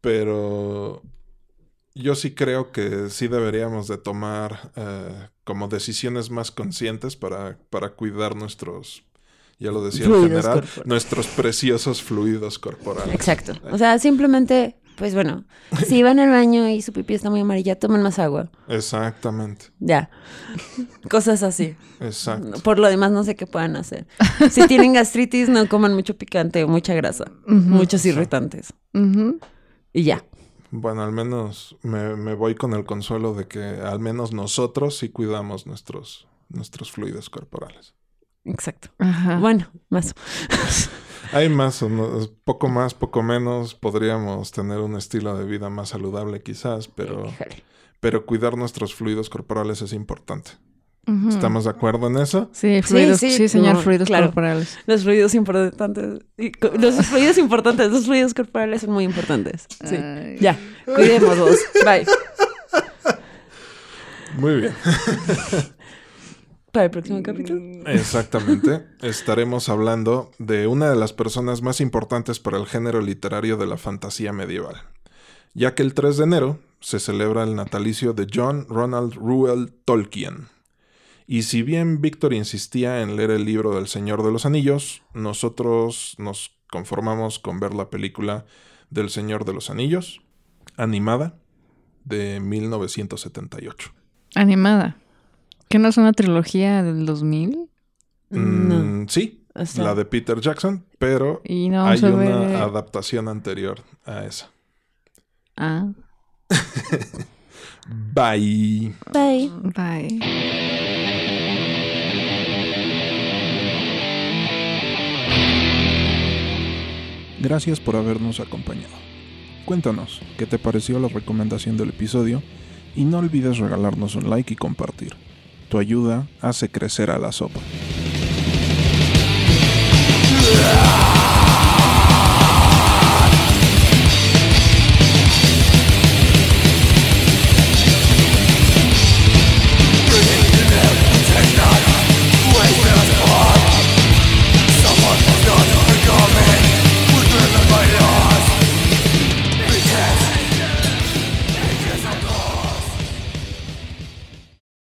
[SPEAKER 1] Pero yo sí creo que sí deberíamos de tomar eh, como decisiones más conscientes para, para cuidar nuestros, ya lo decía el
[SPEAKER 2] Fluidos
[SPEAKER 1] general,
[SPEAKER 2] corporales.
[SPEAKER 1] nuestros preciosos fluidos corporales.
[SPEAKER 2] Exacto. O sea, simplemente, pues bueno, si van al baño y su pipí está muy amarilla, tomen más agua.
[SPEAKER 1] Exactamente,
[SPEAKER 2] Ya. Cosas así.
[SPEAKER 1] exacto.
[SPEAKER 2] Por lo demás, no sé qué puedan hacer. Si tienen gastritis, no coman mucho picante o mucha grasa. Muchos irritantes. Y ya.
[SPEAKER 1] Bueno, al menos me, me voy con el consuelo de que al menos nosotros sí cuidamos nuestros, nuestros fluidos corporales.
[SPEAKER 2] Exacto.
[SPEAKER 3] Ajá.
[SPEAKER 2] Bueno, más.
[SPEAKER 1] Hay más, poco más, poco menos. Podríamos tener un estilo de vida más saludable quizás, pero,
[SPEAKER 2] Híjole.
[SPEAKER 1] pero cuidar nuestros fluidos corporales es importante. ¿Estamos de acuerdo en eso?
[SPEAKER 3] Sí, fluidos, sí,
[SPEAKER 2] sí,
[SPEAKER 3] señor,
[SPEAKER 2] no,
[SPEAKER 3] fluidos
[SPEAKER 2] claro.
[SPEAKER 3] corporales.
[SPEAKER 2] Los fluidos importantes. Los fluidos importantes, los fluidos corporales son muy importantes. Sí.
[SPEAKER 3] Ay.
[SPEAKER 2] Ya. Cuidémoslos. Bye.
[SPEAKER 1] Muy bien. [LAUGHS]
[SPEAKER 2] Para el próximo capítulo.
[SPEAKER 1] Exactamente. Estaremos hablando de una de las personas más importantes para el género literario de la fantasía medieval. Ya que el 3 de enero se celebra el natalicio de John Ronald Reuel Tolkien. Y si bien Víctor insistía en leer el libro del Señor de los Anillos, nosotros nos conformamos con ver la película del Señor de los Anillos, animada, de 1978.
[SPEAKER 3] Animada. ¿Que no es una trilogía del 2000?
[SPEAKER 2] No.
[SPEAKER 1] Mm, sí,
[SPEAKER 2] O sea,
[SPEAKER 1] la de Peter Jackson, pero
[SPEAKER 3] Y no
[SPEAKER 1] hay una
[SPEAKER 3] ver...
[SPEAKER 1] adaptación anterior a esa.
[SPEAKER 3] Ah, [LAUGHS]
[SPEAKER 1] Bye.
[SPEAKER 2] Bye.
[SPEAKER 3] bye.
[SPEAKER 1] Gracias por habernos acompañado. Cuéntanos qué te pareció la recomendación del episodio y no olvides regalarnos un like y compartir. Tu ayuda hace crecer a la sopa.